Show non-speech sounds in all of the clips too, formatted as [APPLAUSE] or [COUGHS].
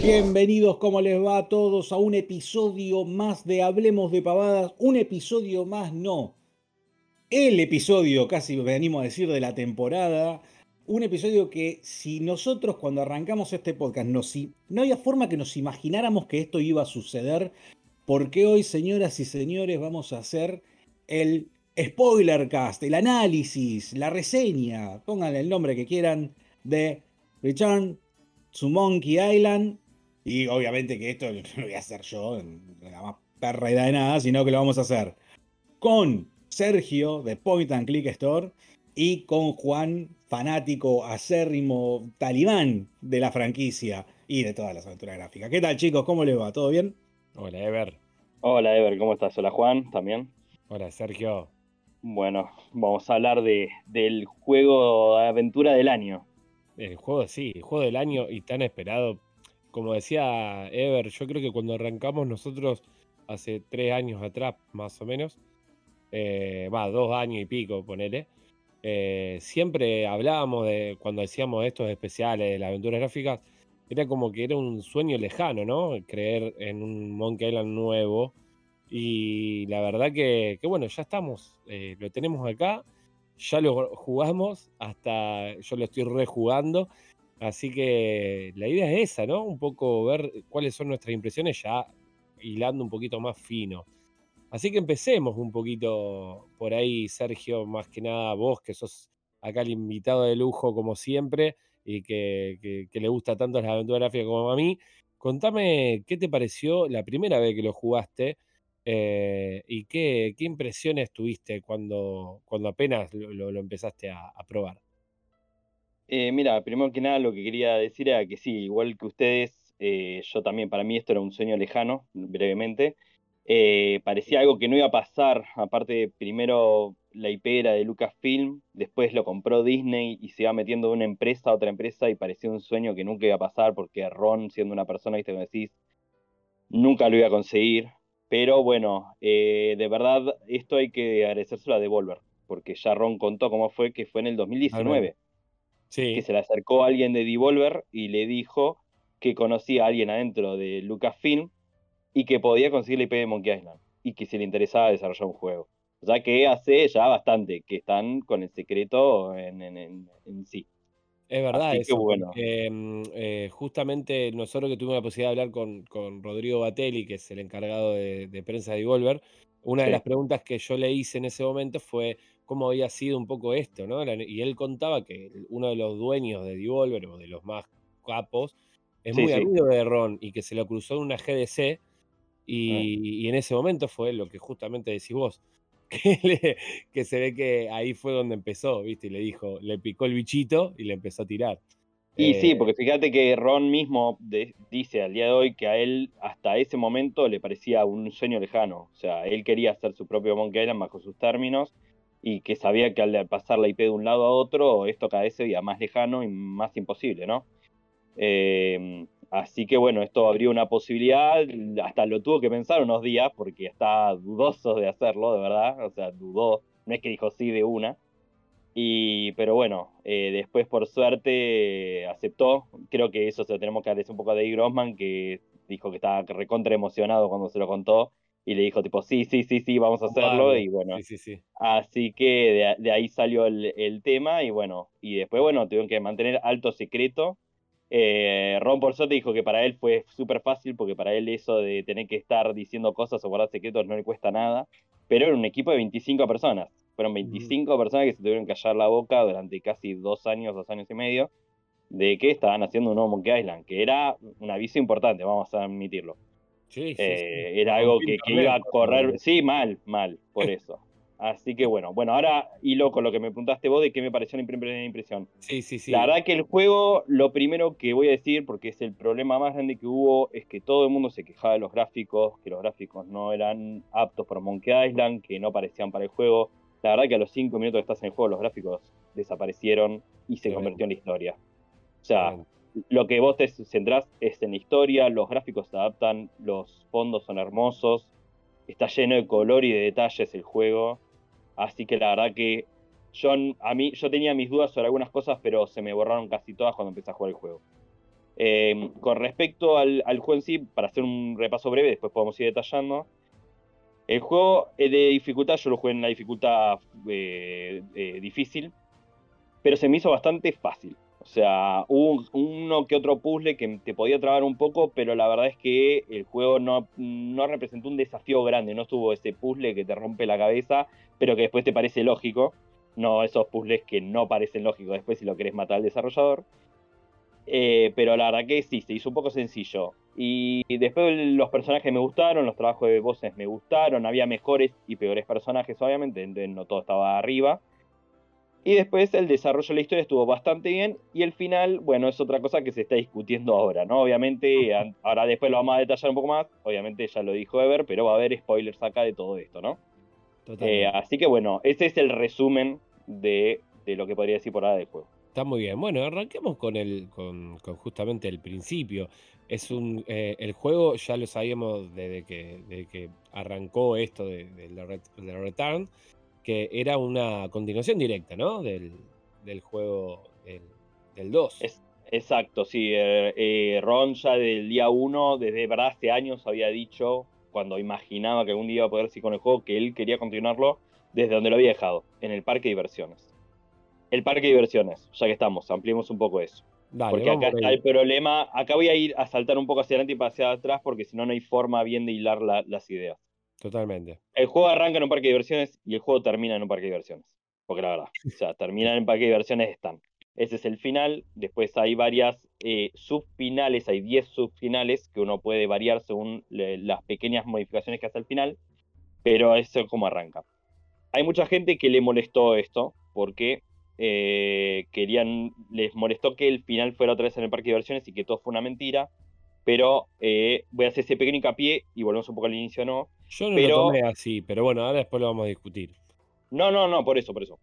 Bienvenidos, ¿cómo les va a todos? A un episodio más de Hablemos de Pavadas. Un episodio más, no. El episodio, casi venimos a decir, de la temporada. Un episodio que si nosotros cuando arrancamos este podcast no, si, no había forma que nos imagináramos que esto iba a suceder, porque hoy, señoras y señores, vamos a hacer el spoiler cast, el análisis, la reseña, pónganle el nombre que quieran, de Return to Monkey Island. Y obviamente que esto [LAUGHS] no lo voy a hacer yo, en la más perra idea de nada, sino que lo vamos a hacer con Sergio de Point and Click Store y con Juan, fanático acérrimo talibán de la franquicia y de todas las aventuras gráficas. ¿Qué tal chicos? ¿Cómo les va? ¿Todo bien? Hola Ever. Hola Ever, ¿cómo estás? Hola Juan, también. Hola Sergio. Bueno, vamos a hablar de, del juego de aventura del año. El juego, sí, el juego del año y tan esperado. Como decía Ever, yo creo que cuando arrancamos nosotros hace tres años atrás, más o menos, eh, va, dos años y pico, ponele, eh, siempre hablábamos de, cuando decíamos estos especiales de las aventuras gráficas, era como que era un sueño lejano, ¿no? Creer en un Monkey Island nuevo. Y la verdad que, que bueno, ya estamos, eh, lo tenemos acá ya lo jugamos, hasta yo lo estoy rejugando. Así que la idea es esa, ¿no? Un poco ver cuáles son nuestras impresiones ya hilando un poquito más fino. Así que empecemos un poquito por ahí, Sergio, más que nada vos, que sos acá el invitado de lujo como siempre y que, le gusta tanto las aventuras gráficas como a mí. Contame qué te pareció la primera vez que lo jugaste eh, ¿Y qué, impresiones tuviste cuando, apenas lo, empezaste a probar? Eh, mira, primero que nada lo que quería decir era que sí, igual que ustedes, eh, yo también, para mí esto era un sueño lejano, brevemente. Eh, parecía algo que no iba a pasar, aparte primero la IP era de Lucasfilm, después lo compró Disney y se iba metiendo de una empresa a otra empresa y parecía un sueño que nunca iba a pasar porque Ron, siendo una persona, viste, como decís, nunca lo iba a conseguir. Pero bueno, eh, de verdad, esto hay que agradecérselo a Devolver, porque ya Ron contó cómo fue que fue en el 2019. Sí. Que se le acercó a alguien de Devolver y le dijo que conocía a alguien adentro de Lucasfilm y que podía conseguir la IP de Monkey Island y que se le interesaba desarrollar un juego. O sea que hace ya bastante que están con el secreto en, en, en sí. Es verdad, eso, bueno. Mm, eh, justamente nosotros que tuvimos la posibilidad de hablar con, con Rodrigo Batelli, que es el encargado de, prensa de Devolver, una de las preguntas que yo le hice en ese momento fue cómo había sido un poco esto, ¿no? Y él contaba que uno de los dueños de Devolver, o de los más capos, es muy amigo de Ron y que se lo cruzó en una GDC y, y en ese momento fue lo que justamente decís vos [LAUGHS] que, se ve que ahí fue donde empezó, ¿viste? Y le dijo, le picó el bichito y le empezó a tirar. Y sí, eh, porque fíjate que Ron mismo dice al día de hoy que a él hasta ese momento le parecía un sueño lejano. O sea, él quería hacer su propio Monkey Island bajo sus términos y que sabía que al pasar la IP de un lado a otro, esto cada vez se veía más lejano y más imposible, ¿no? Eh, Así que bueno, esto abrió una posibilidad, hasta lo tuvo que pensar unos días porque está dudoso de hacerlo, de verdad, o sea, dudó, no es que dijo sí de una. Y, pero bueno, eh, después por suerte aceptó, creo que eso se lo tenemos que agradecer un poco a Dave Grossman, que dijo que estaba recontra emocionado cuando se lo contó, y le dijo tipo, sí, sí, sí, sí, vamos a hacerlo, y bueno, sí, sí, así que de, ahí salió el, el tema, y bueno, y después, bueno, tuvieron que mantener alto secreto, eh, Ron Porzote dijo que para él fue súper fácil porque para él eso de tener que estar diciendo cosas o guardar secretos no le cuesta nada, pero era un equipo de 25 personas. Fueron 25 personas que se tuvieron que callar la boca durante casi dos años, dos años y medio, de que estaban haciendo un nuevo Monkey Island, que era un aviso importante, vamos a admitirlo. Sí, sí, eh, Era algo que, que iba a correr, sí, mal, mal, por eso. Así que bueno, bueno, ahora hilo con lo que me preguntaste vos de qué me pareció la primera impresión. Sí, sí, sí. La verdad que el juego, lo primero que voy a decir, porque es el problema más grande que hubo, es que todo el mundo se quejaba de los gráficos, que los gráficos no eran aptos para Monkey Island, que no parecían para el juego. La verdad que a los cinco minutos que estás en el juego, los gráficos desaparecieron y se convirtió en la historia. O sea, lo que vos te centrás es en la historia, los gráficos se adaptan, los fondos son hermosos, está lleno de color y de detalles el juego Así que la verdad que yo, a mí, yo tenía mis dudas sobre algunas cosas, pero se me borraron casi todas cuando empecé a jugar el juego. Eh, con respecto al, juego en sí, para hacer un repaso breve, después podemos ir detallando. El juego de dificultad, yo lo jugué en la dificultad eh, eh, difícil, pero se me hizo bastante fácil. O sea, hubo uno que otro puzzle que te podía trabar un poco, pero la verdad es que el juego no, no representó un desafío grande, no estuvo ese puzzle que te rompe la cabeza, pero que después te parece lógico. No esos puzzles que no parecen lógicos después si lo querés matar al desarrollador. Eh, pero la verdad que sí, hizo un poco sencillo. Y después los personajes me gustaron, los trabajos de voces me gustaron, había mejores y peores personajes, obviamente, no todo estaba arriba. Y después el desarrollo de la historia estuvo bastante bien y el final, bueno, es otra cosa que se está discutiendo ahora, ¿no? Obviamente, ahora después lo vamos a detallar un poco más, obviamente ya lo dijo Ever, pero va a haber spoilers acá de todo esto, ¿no? Eh, así que bueno, ese es el resumen de, de lo que podría decir por ahora del juego. Está muy bien. Bueno, arranquemos con el, con, justamente el principio. Es un, eh, el juego ya lo sabíamos desde que, que arrancó esto de, de, Return, que era una continuación directa, ¿no? Del, juego del, 2. exacto, sí. Eh, eh, Ron ya del día 1, desde verdad hace años había dicho, cuando imaginaba que algún día iba a poder seguir con el juego, que él quería continuarlo desde donde lo había dejado, en el parque de diversiones el parque de diversiones, ya que estamos, ampliemos un poco eso. porque acá está el problema, acá voy a ir a saltar un poco hacia adelante y para hacia atrás porque si no no hay forma bien de hilar las ideas. Totalmente. El juego arranca en un parque de diversiones y el juego termina en un parque de diversiones. Porque la verdad, o sea, termina en parque de diversiones están. Ese es el final, después hay varias eh, subfinales, hay 10 subfinales que uno puede variar según las pequeñas modificaciones que hace al final, pero eso es como arranca. Hay mucha gente que le molestó esto, porque eh, querían, les molestó que el final fuera otra vez en el parque de diversiones y que todo fue una mentira. Pero eh, voy a hacer ese pequeño hincapié y volvemos un poco al inicio, ¿no? Yo no lo tomé así, pero bueno, ahora después lo vamos a discutir. No, no, no, por eso, por eso.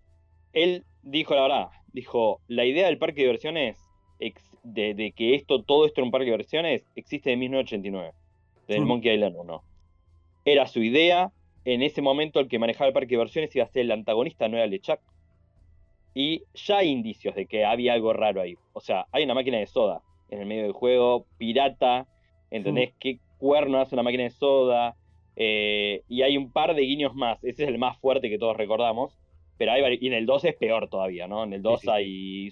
Él dijo la verdad, dijo, la idea del parque de diversiones, de, que esto, todo esto en un parque de diversiones, existe de 1989, del mm. Monkey Island 1. Era su idea, en ese momento el que manejaba el parque de diversiones iba a ser el antagonista, no era LeChuck y ya hay indicios de que había algo raro ahí. O sea, hay una máquina de soda en el medio del juego, pirata, ¿entendés? Hmm. ¿Qué cuerno hace una máquina de soda? Eh, y hay un par de guiños más. Ese es el más fuerte que todos recordamos. Pero hay y en el 2 es peor todavía, ¿no? En el 2 hay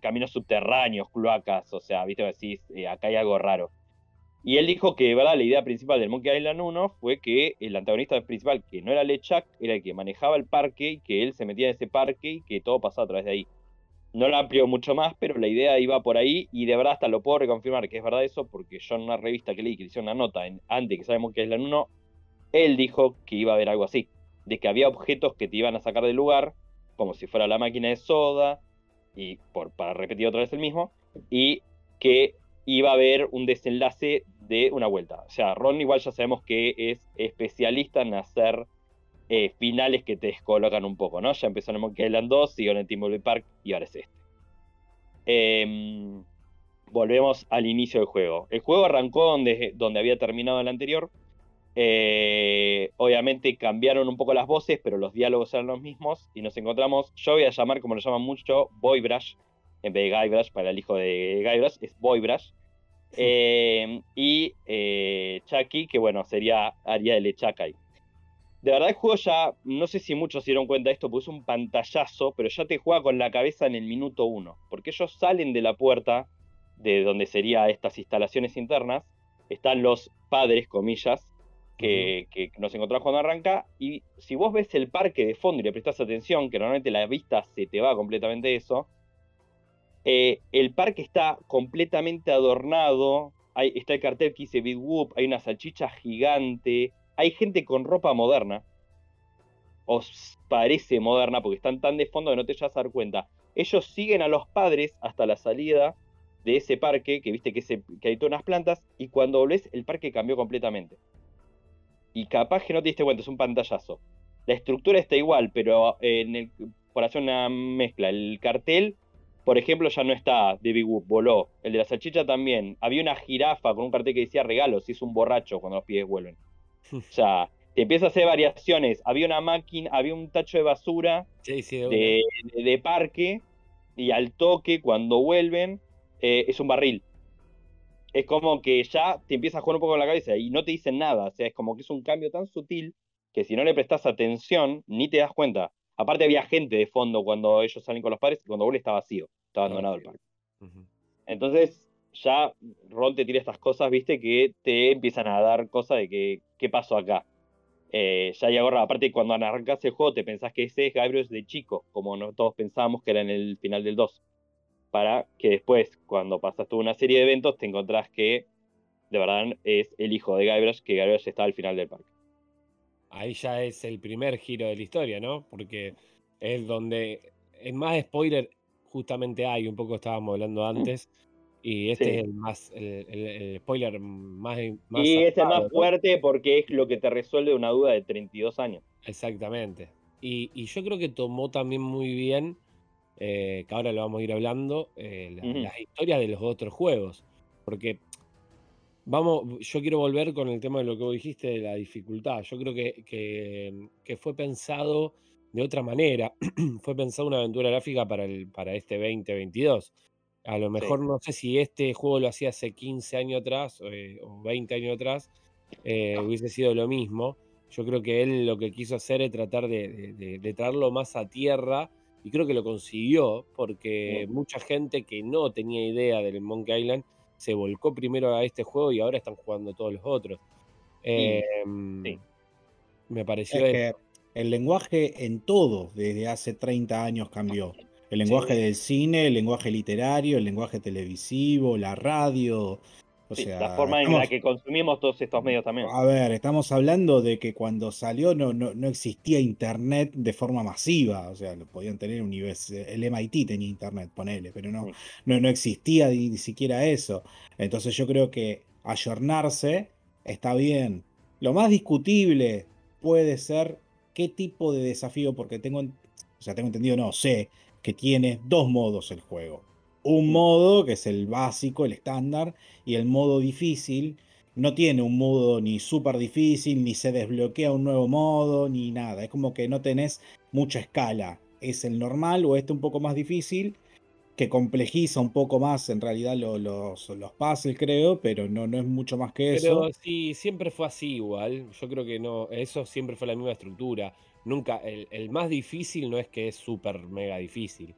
caminos subterráneos, cloacas, o sea, viste, decís, eh, acá hay algo raro. Y él dijo que, ¿verdad? La idea principal del Monkey Island 1 fue que el antagonista principal, que no era LeChuck, era el que manejaba el parque y que él se metía en ese parque y que todo pasaba a través de ahí. No lo amplió mucho más, pero la idea iba por ahí y de verdad hasta lo puedo reconfirmar que es verdad eso, porque yo en una revista que leí que le hicieron una nota en, antes que sabemos que es Island 1, él dijo que iba a haber algo así, de que había objetos que te iban a sacar del lugar, como si fuera la máquina de soda, y por, para repetir otra vez el mismo, y que iba a haber un desenlace de una vuelta. O sea, Ron igual ya sabemos que es especialista en hacer eh, finales que te descolocan un poco, ¿no? Ya empezó en Monkey Island 2, siguió en el Timberlake Park y ahora es este. Em, volvemos al inicio del juego. El juego arrancó donde, donde había terminado el anterior. Eh, obviamente cambiaron un poco las voces, pero los diálogos eran los mismos. Y nos encontramos, yo voy a llamar, como lo llaman mucho, Boybrush, en vez de Guybrush, para el hijo de Guybrush, es Boybrush. Em, y eh, Chucky, que bueno, sería Aria de Lechakai. De verdad el juego ya, no sé si muchos se dieron cuenta de esto, pues es un pantallazo, pero ya te juega con la cabeza en el minuto uno. Porque ellos salen de la puerta de donde serían estas instalaciones internas, están los padres, comillas, que, que, nos encontramos cuando arranca, y si vos ves el parque de fondo y le prestás atención, que normalmente la vista se te va completamente eso, eh, el parque está completamente adornado. está el cartel que dice Big Whoop, hay una salchicha gigante, hay gente con ropa moderna. Os parece moderna porque están tan de fondo que no te vas a dar cuenta. Ellos siguen a los padres hasta la salida de ese parque, que viste que, hay todas unas plantas, y cuando volvés el parque cambió completamente. Y capaz que no te diste cuenta, es un pantallazo. La estructura está igual, pero en el, por hacer una mezcla, el cartel por ejemplo, ya no está de Big Whoop, voló. El de la salchicha también. Había una jirafa con un cartel que decía regalos, si es un borracho cuando los pies vuelven. O sea, te empieza a hacer variaciones. Había una máquina, había un tacho de basura de, parque, y al toque, cuando vuelven, eh, es un barril. es como que ya te empieza a jugar un poco en la cabeza y no te dicen nada. O sea, es como que es un cambio tan sutil que si no le prestas atención, ni te das cuenta. Aparte había gente de fondo cuando ellos salen con los padres y cuando vuelve está vacío, está abandonado el parque. Entonces, ya Ron te tira estas cosas, viste, que te empiezan a dar cosas de que, ¿qué pasó acá? Eh, ya y aparte, cuando arrancas el juego, te pensás que ese es Gabriel de chico, como no todos pensábamos que era en el final del 2. Para que después, cuando pasas toda una serie de eventos, te encontrás que de verdad es el hijo de Guybrush, que Guybrush está al final del parque. Ahí ya es el primer giro de la historia, ¿no? Porque es donde en más spoiler justamente hay, un poco estábamos hablando antes, y este es el más el, spoiler más, más Y este es el más fuerte porque es lo que te resuelve una duda de 32 años. Exactamente. Y, y yo creo que tomó también muy bien, eh, que ahora lo vamos a ir hablando, eh, las historias de los otros juegos. Porque vamos, yo quiero volver con el tema de lo que vos dijiste de la dificultad. Yo creo que, que, que fue pensado de otra manera. [CLEARS THROAT] fue pensado una aventura gráfica para, el, para este 2022 a lo mejor no sé si este juego lo hacía hace 15 años atrás eh, o 20 años atrás, eh, hubiese sido lo mismo. Yo creo que él lo que quiso hacer es tratar de, traerlo más a tierra y creo que lo consiguió porque mucha gente que no tenía idea del Monkey Island se volcó primero a este juego y ahora están jugando todos los otros. Em, me pareció... que el lenguaje en todo desde hace 30 años cambió. El lenguaje del cine, el lenguaje literario, el lenguaje televisivo, la radio. O sea, la forma en la que consumimos todos estos medios también. A ver, estamos hablando de que cuando salió no, no, no existía internet de forma masiva. O sea, lo podían tener el MIT tenía internet, ponele, pero no, no, no existía ni, siquiera eso. Entonces yo creo que ayornarse está bien. Lo más discutible puede ser qué tipo de desafío, porque tengo, o sea, tengo entendido, no, sé que tiene dos modos el juego. Un modo que es el básico, el estándar, y el modo difícil. No tiene un modo ni súper difícil, ni se desbloquea un nuevo modo, ni nada. Es como que no tenés mucha escala. Es el normal o este un poco más difícil, que complejiza un poco más en realidad los, los puzzles, creo, pero no, no es mucho más que eso. Pero sí, siempre fue así igual. Yo creo que no, eso siempre fue la misma estructura nunca, el, más difícil no es que es súper mega difícil.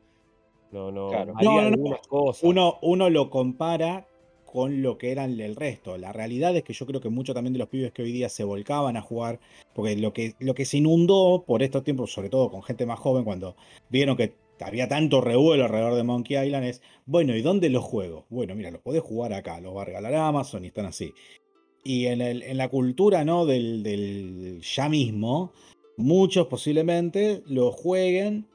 No, no, algunas cosas. Uno, uno lo compara con lo que eran el resto. La realidad es que yo creo que muchos también de los pibes que hoy día se volcaban a jugar, porque lo que, lo que se inundó por estos tiempos, sobre todo con gente más joven, cuando vieron que había tanto revuelo alrededor de Monkey Island, es, bueno, ¿y dónde los juego? Bueno, mira, los podés jugar acá, los va a regalar Amazon y están así. Y en, el, en la cultura, ¿no? Del, del ya mismo, muchos posiblemente lo jueguen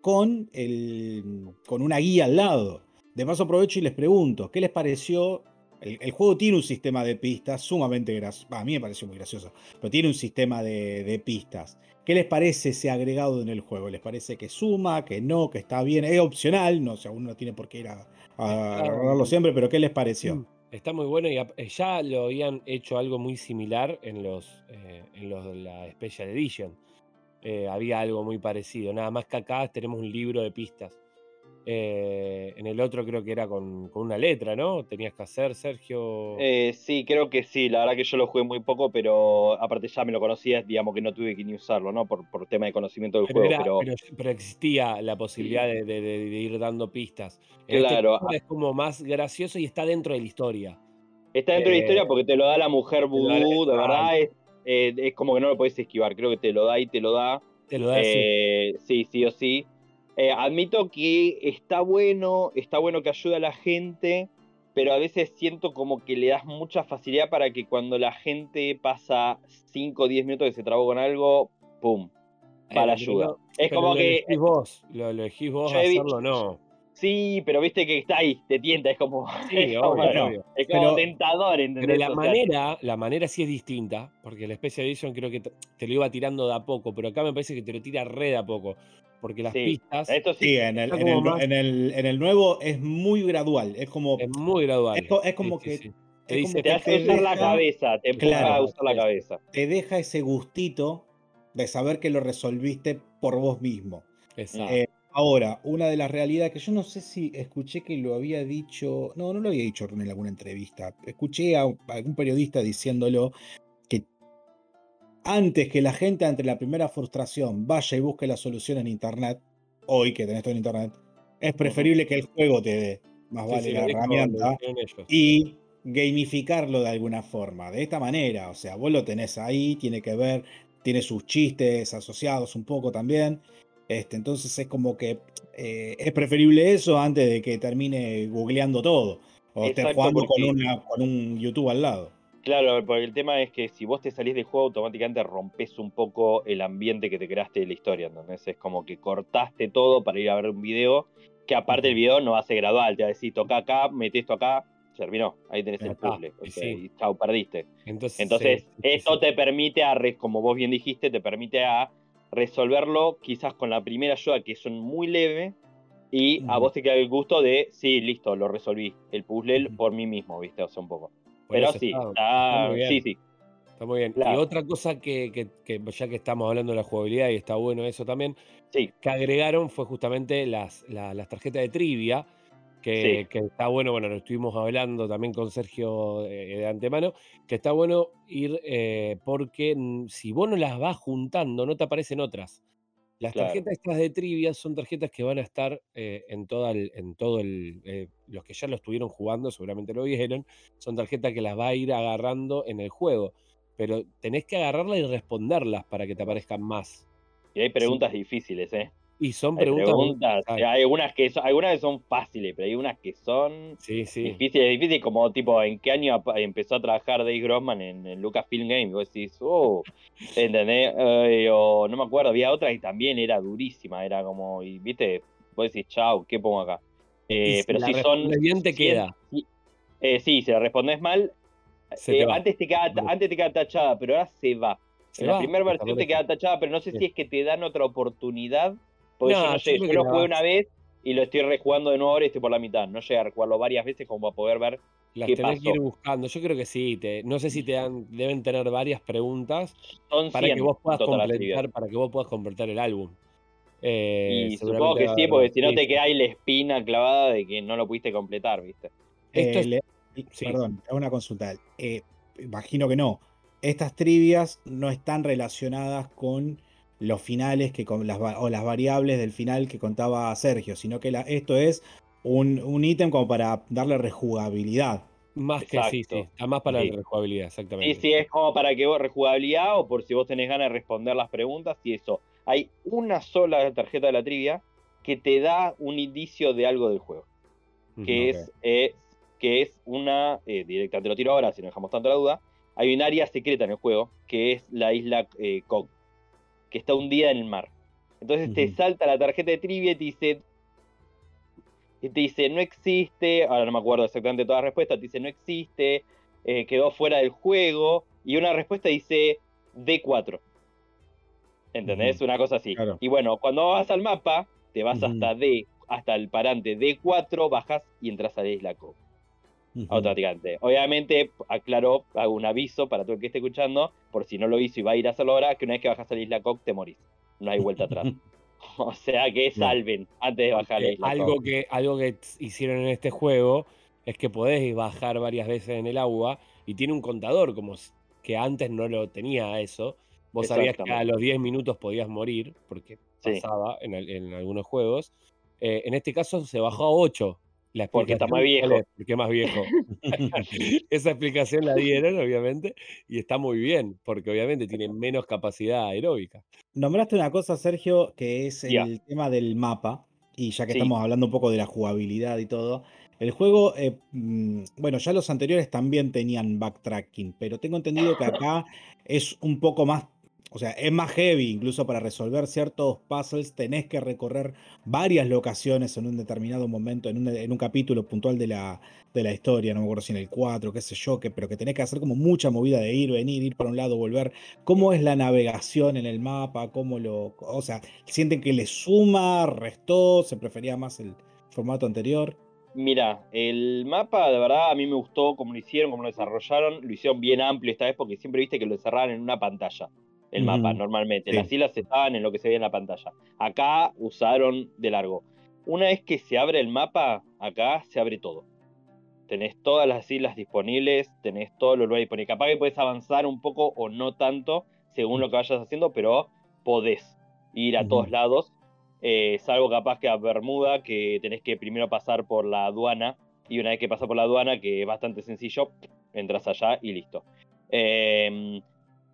con, el, con una guía al lado. De paso aprovecho y les pregunto, ¿qué les pareció? El, juego tiene un sistema de pistas sumamente gracioso. A mí me pareció muy gracioso, pero tiene un sistema de, pistas. ¿Qué les parece ese agregado en el juego? ¿Les parece que suma, que no, que está bien? Es opcional, no, o sea, uno no tiene por qué ir a, a siempre, pero ¿qué les pareció? Está muy bueno y eh, ya lo habían hecho algo muy similar en los, eh, en los de la Special Edition. Eh, había algo muy parecido. Nada más que acá tenemos un libro de pistas. En el otro creo que era con, una letra, ¿no? Tenías que hacer, Sergio. sí, creo que sí. La verdad que yo lo jugué muy poco, pero aparte ya me lo conocía, digamos que no tuve que ni usarlo, ¿no? Por, por tema de conocimiento del juego. pero... existía la posibilidad de, ir dando pistas. Este claro. es como más gracioso y está dentro de la historia. Está dentro de la historia eh, porque te lo da la mujer vudú, de verdad. Es, eh, es, como que no lo puedes esquivar. Creo que te lo da y te lo da. Te lo da, sí. Eh, sí, sí o sí. Admito que está bueno, está bueno que ayude a la gente, pero a veces siento como que le das mucha facilidad para que cuando la gente pasa 5 o 10 minutos que se trabó con algo, ¡pum! Para ayuda. es como que. Elegís vos, lo elegís vos hacerlo, no. Sí, pero viste que está ahí, te tienta, es como, [LAUGHS] es como, tentador, ¿entendés? Pero la manera, la manera sí es distinta, porque la Special Edition creo que te, lo iba tirando de a poco, pero acá me parece que te lo tira re de a poco, porque las pistas... Esto sí, en, el, en, el, nuevo es muy gradual, es como... Es muy gradual. Es, como que... Te, dice, te hace usar la cabeza, te empieza a usar la cabeza. Te deja ese gustito de saber que lo resolviste por vos mismo. Exacto. Eh, Ahora, una de las realidades que yo no sé si escuché que lo había dicho, no, no lo había dicho en alguna entrevista, escuché a algún periodista diciéndolo antes que la gente ante la primera frustración vaya y busque la solución en internet, hoy que tenés todo en internet, es preferible que el juego te dé, más vale la herramienta, y gamificarlo de alguna forma, de esta manera, o sea, vos lo tenés ahí, tiene que ver, tiene sus chistes asociados un poco también, este, entonces es como que eh, es preferible eso antes de que termine googleando todo. O esté jugando con, con un YouTube al lado. Claro, porque el tema es que si vos te salís del juego, automáticamente rompes un poco el ambiente que te creaste de la historia. Entonces es como que cortaste todo para ir a ver un video, que aparte el video no va a ser gradual, te va a decir, toca acá, mete esto acá, terminó, ahí tenés el puzzle. y chau, perdiste. Entonces, Entonces esto te permite, a, como vos bien dijiste, te permite a resolverlo quizás con la primera ayuda que son muy leve y a vos te queda el gusto de, sí, listo, lo resolví, el puzzle por mí mismo, ¿viste? O sea, un poco. Pero sí, está, sí, sí. Está muy bien. Y otra cosa que, ya que estamos hablando de la jugabilidad y está bueno eso también, sí. que agregaron fue justamente las, las tarjetas de trivia, que, está bueno, bueno, lo estuvimos hablando también con Sergio eh, de antemano, que está bueno ir eh, porque si vos no las vas juntando, no te aparecen otras. Las tarjetas estas de trivia son tarjetas que van a estar eh, en, toda en todo el... los que ya lo estuvieron jugando seguramente lo vieron, son tarjetas que las va a ir agarrando en el juego, pero tenés que agarrarlas y responderlas para que te aparezcan más. Y hay preguntas difíciles, ¿eh? Y son preguntas. hay algunas que son, algunas que son fáciles, pero hay unas que son sí, sí. difíciles, difíciles, como tipo, ¿en qué año empezó a trabajar Dave Grossman en, Lucasfilm Games? Vos decís, oh, [LAUGHS] ¿entendés? o no me acuerdo, había otra y también era durísima, era como, y viste, vos decís, chau, ¿qué pongo acá? Eh, pero si son. bien te queda. Eh, sí, si la respondes mal, eh, antes, te queda, antes te queda tachada, pero ahora se va. en la primera versión te queda tachada, pero no sé si es que te dan otra oportunidad porque yo no sé, yo, lo jugué una vez y lo estoy rejugando de nuevo ahora y estoy por la mitad. No llegué a rejugarlo varias veces como para poder ver Las qué tenés que ir buscando. Yo creo que sí. Te, no sé si te dan, deben tener varias preguntas para que vos puedas completar, para que vos puedas completar el álbum. Eh, y supongo que sí, porque si no te queda ahí la espina clavada de que no lo pudiste completar, ¿viste? Esto eh, Perdón, hago una consulta. Eh, imagino que no. Estas trivias no están relacionadas con los finales que con las, o las variables del final que contaba Sergio, sino que esto es un ítem como para darle rejugabilidad. Más que sí, sí, está más para la rejugabilidad, exactamente. Sí, sí, es como para que vos rejugabilidad o por si vos tenés ganas de responder las preguntas y eso. Hay una sola tarjeta de la trivia que te da un indicio de algo del juego. Que, es, eh, que es una, eh, directa, te lo tiro ahora si no dejamos tanto la duda, hay un área secreta en el juego que es la isla eh, que está hundida en el mar. Entonces te salta la tarjeta de trivia y te dice, te dice, no existe, ahora no me acuerdo exactamente todas las respuestas, te dice, no existe, eh, quedó fuera del juego, y una respuesta dice D4. ¿Entendés? Una cosa así. Y bueno, cuando vas al mapa, te vas hasta D, hasta el parante D4, bajas y entras a la isla Automáticamente. Obviamente, aclaro, hago un aviso para todo el que esté escuchando, por si no lo hizo y va a ir a hacerlo ahora, que una vez que bajas a la isla Cock te morís. No hay vuelta atrás. [LAUGHS] [LAUGHS] o sea que salven antes de bajar a la isla algo Que, algo que hicieron en este juego es que podés bajar varias veces en el agua y tiene un contador, como que antes no lo tenía eso. Vos sabías que a los 10 minutos podías morir, porque pasaba en, algunos juegos. Eh, en este caso se bajó a 8 porque está más viejo. Porque más viejo. Esa explicación la dieron, obviamente, y está muy bien, porque obviamente tiene menos capacidad aeróbica. Nombraste una cosa, Sergio, que es el tema del mapa, y ya que estamos hablando un poco de la jugabilidad y todo, el juego, eh, mm, bueno, ya los anteriores también tenían backtracking, pero tengo entendido que acá es un poco más o sea, es más heavy, incluso para resolver ciertos puzzles tenés que recorrer varias locaciones en un determinado momento, en un, capítulo puntual de la, de la historia, no me acuerdo si en el 4, qué sé yo, que, pero que tenés que hacer como mucha movida de ir, venir, ir para un lado, volver. ¿Cómo es la navegación en el mapa? ¿Cómo lo, o sea, sienten que le suma, restó, se prefería más el formato anterior? Mira, el mapa de verdad a mí me gustó cómo lo hicieron, cómo lo desarrollaron. Lo hicieron bien amplio esta vez porque siempre viste que lo cerraban en una pantalla. El mapa normalmente. Las islas estaban en lo que se veía en la pantalla. Acá usaron de largo. Una vez que se abre el mapa, acá se abre todo. Tenés todas las islas disponibles, tenés todo lo lugar disponible. Capaz que puedes avanzar un poco o no tanto, según lo que vayas haciendo, pero podés ir a todos lados. Eh, salvo capaz que a Bermuda, que tenés que primero pasar por la aduana. Y una vez que pasas por la aduana, que es bastante sencillo, entras allá y listo. Eh,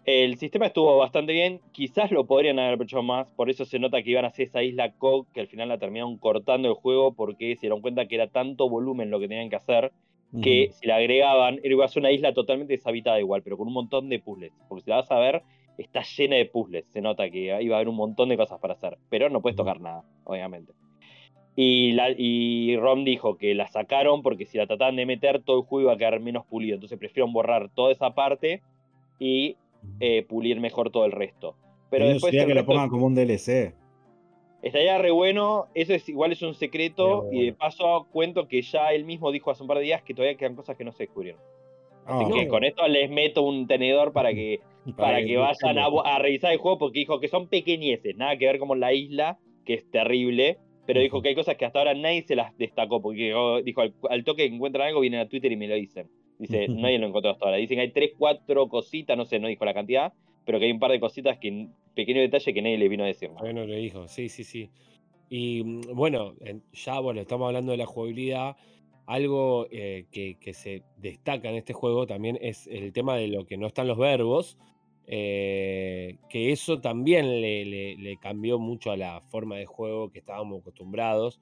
el sistema estuvo bastante bien, quizás lo podrían haber hecho más, por eso se nota que iban a hacer esa isla Cog, que al final la terminaron cortando el juego porque se dieron cuenta que era tanto volumen lo que tenían que hacer, que si la agregaban, iba a ser una isla totalmente deshabitada igual, pero con un montón de puzzles, porque si la vas a ver, está llena de puzzles, se nota que iba a haber un montón de cosas para hacer, pero no puedes tocar nada, obviamente. Y, la, y Rom dijo que la sacaron porque si la trataban de meter, todo el juego iba a quedar menos pulido, entonces prefirieron borrar toda esa parte y eh, pulir mejor todo el resto. Pero después. que lo pongan como un DLC. Estaría re bueno, eso es igual es un secreto, y de paso cuento que ya él mismo dijo hace un par de días que todavía quedan cosas que no se descubrieron. Así ah, que con esto les meto un tenedor para que, [LAUGHS] para, que, vayan a, revisar el juego, porque dijo que son pequeñeces, nada que ver como la isla, que es terrible, pero dijo que hay cosas que hasta ahora nadie se las destacó, porque dijo al, al toque que encuentran algo, vienen a Twitter y me lo dicen. Dice, [LAUGHS] nadie lo encontró hasta ahora. Dicen que hay tres, cuatro cositas, no sé, no dijo la cantidad, pero que hay un par de cositas que, pequeño detalle que nadie le vino a decir. Bueno, le dijo, sí, sí, sí. Y mm, bueno, ya bueno, estamos hablando de la jugabilidad. Algo eh, que, se destaca en este juego también es el tema de lo que no están los verbos. Eh, que eso también le, cambió mucho a la forma de juego que estábamos acostumbrados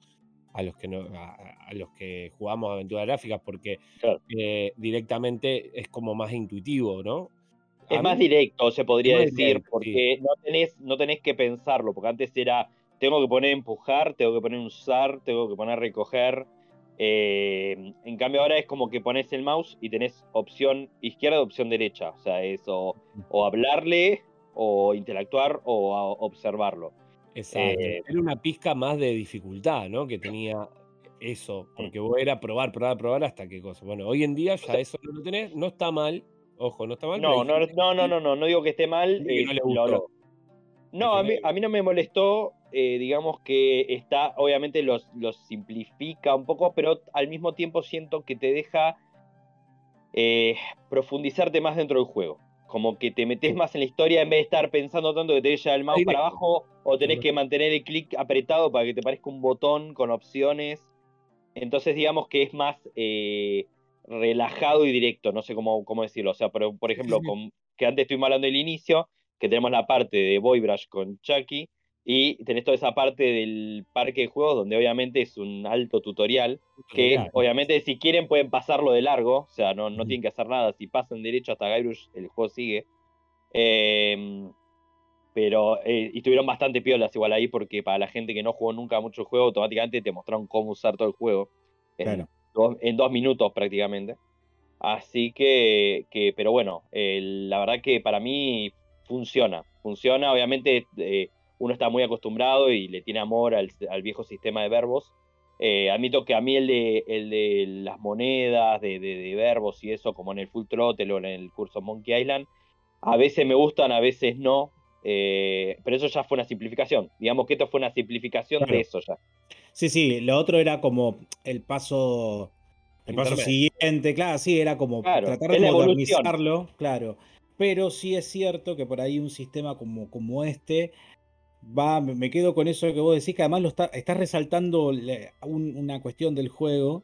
a los que no, a, los que jugamos aventuras gráficas porque eh, directamente es como más intuitivo, ¿no? Es más directo, se podría decir, porque no, tenés, no tenés que pensarlo, porque antes era, tengo que poner empujar, tengo que poner usar, tengo que poner recoger. Eh, en cambio ahora es como que pones el mouse y tenés opción izquierda, opción derecha. O sea, es o, o hablarle, o interactuar, o observarlo. Exacto. Eh, era una pizca más de dificultad, ¿no? Que tenía eso, mm. porque vos era probar, probar, probar hasta qué cosa. Bueno, hoy en día ya eso no lo tenés, no está mal, ojo, no está mal. No, no, no, no, no, no, no digo que esté mal. Eh, no, a mí, a mí no me molestó, eh, digamos que está, obviamente los, los simplifica un poco, pero al mismo tiempo siento que te deja profundizarte más dentro del juego como que te metes más en la historia en vez de estar pensando tanto que te lleva el mouse para abajo o tenés que mantener el clic apretado para que te parezca un botón con opciones. Entonces digamos que es más eh, relajado y directo, no sé cómo, cómo decirlo. O sea, por, por ejemplo, con, que antes estuvimos hablando del inicio, que tenemos la parte de Boybrush con Chucky, y tenés toda esa parte del parque de juegos donde obviamente es un alto tutorial, que obviamente si quieren pueden pasarlo de largo, o sea, no, no tienen que hacer nada, si pasan derecho hasta Guybrush el juego sigue. Em, pero eh, estuvieron bastante piolas igual ahí porque para la gente que no jugó nunca mucho el juego, automáticamente te mostraron cómo usar todo el juego. En, dos, minutos prácticamente. Así que, que pero bueno, la verdad que para mí funciona. Funciona, obviamente eh, uno está muy acostumbrado y le tiene amor al, viejo sistema de verbos. Eh, admito que a mí el de, el de las monedas, de, verbos y eso, como en el Full Throttle o en el curso Monkey Island, a veces me gustan, a veces no. Eh, pero eso ya fue una simplificación. Digamos que esto fue una simplificación de eso ya. Sí, sí, lo otro era como el paso, el paso siguiente, claro, sí, era como tratar de modernizarlo, claro. Pero sí es cierto que por ahí un sistema como, como este va, me quedo con eso que vos decís, que además lo está, estás resaltando una cuestión del juego,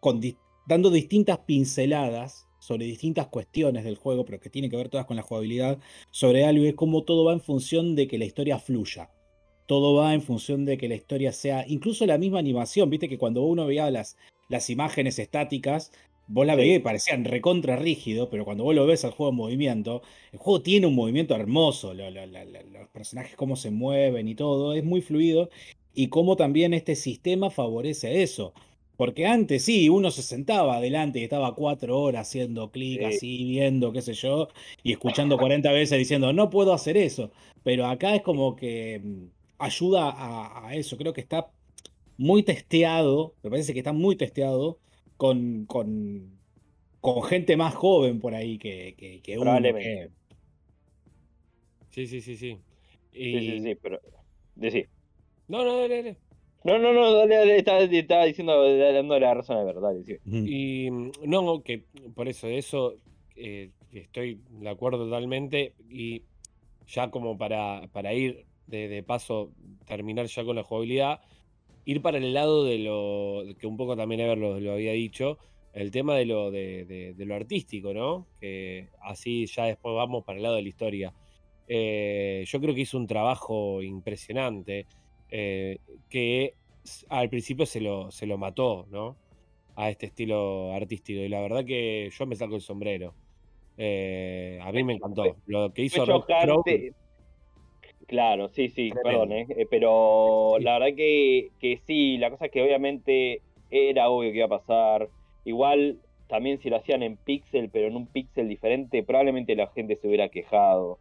con dando distintas pinceladas sobre distintas cuestiones del juego, pero que tienen que ver todas con la jugabilidad, sobre algo, y es como todo va en función de que la historia fluya. Todo va en función de que la historia sea, incluso la misma animación, viste que cuando uno veía las, las imágenes estáticas, Vos la veías y parecían recontra rígido, pero cuando vos lo ves al juego en movimiento, el juego tiene un movimiento hermoso, los personajes cómo se mueven y todo, es muy fluido, y cómo también este sistema favorece eso. Porque antes sí, uno se sentaba adelante y estaba cuatro horas haciendo clic así, viendo, qué sé yo, y escuchando 40 veces diciendo, no puedo hacer eso. Pero acá es como que mm, ayuda a, a eso. Creo que está muy testeado, me parece que está muy testeado con, con, con gente más joven por ahí que, que, Probablemente. Sí, sí, sí, sí. Sí, sí, sí, pero. Decí. No, no, dale, dale. No, no, no, dale, dale, estaba, estaba diciendo, dando la razón a verdad. Ujú. Y no, que por eso, de eso eh, estoy de acuerdo totalmente. Y ya como para, para ir de, de paso, terminar ya con la jugabilidad, ir para el lado de lo que un poco también Ever lo, lo había dicho, el tema de lo, de, de- de lo artístico, ¿no? Que así ya después vamos para el lado de la historia. Eh, yo creo que hizo un trabajo impresionante eh, que al principio se lo, se lo mató, ¿no? A este estilo artístico. Y la verdad que yo me saco el sombrero. Eh, a mí me encantó. Lo que hizo chocante. Claro, sí, sí, Tremendo. perdón, eh, pero la verdad que, que sí, la cosa es que obviamente era obvio que iba a pasar. Igual también si lo hacían en pixel, pero en un pixel diferente, probablemente la gente se hubiera quejado.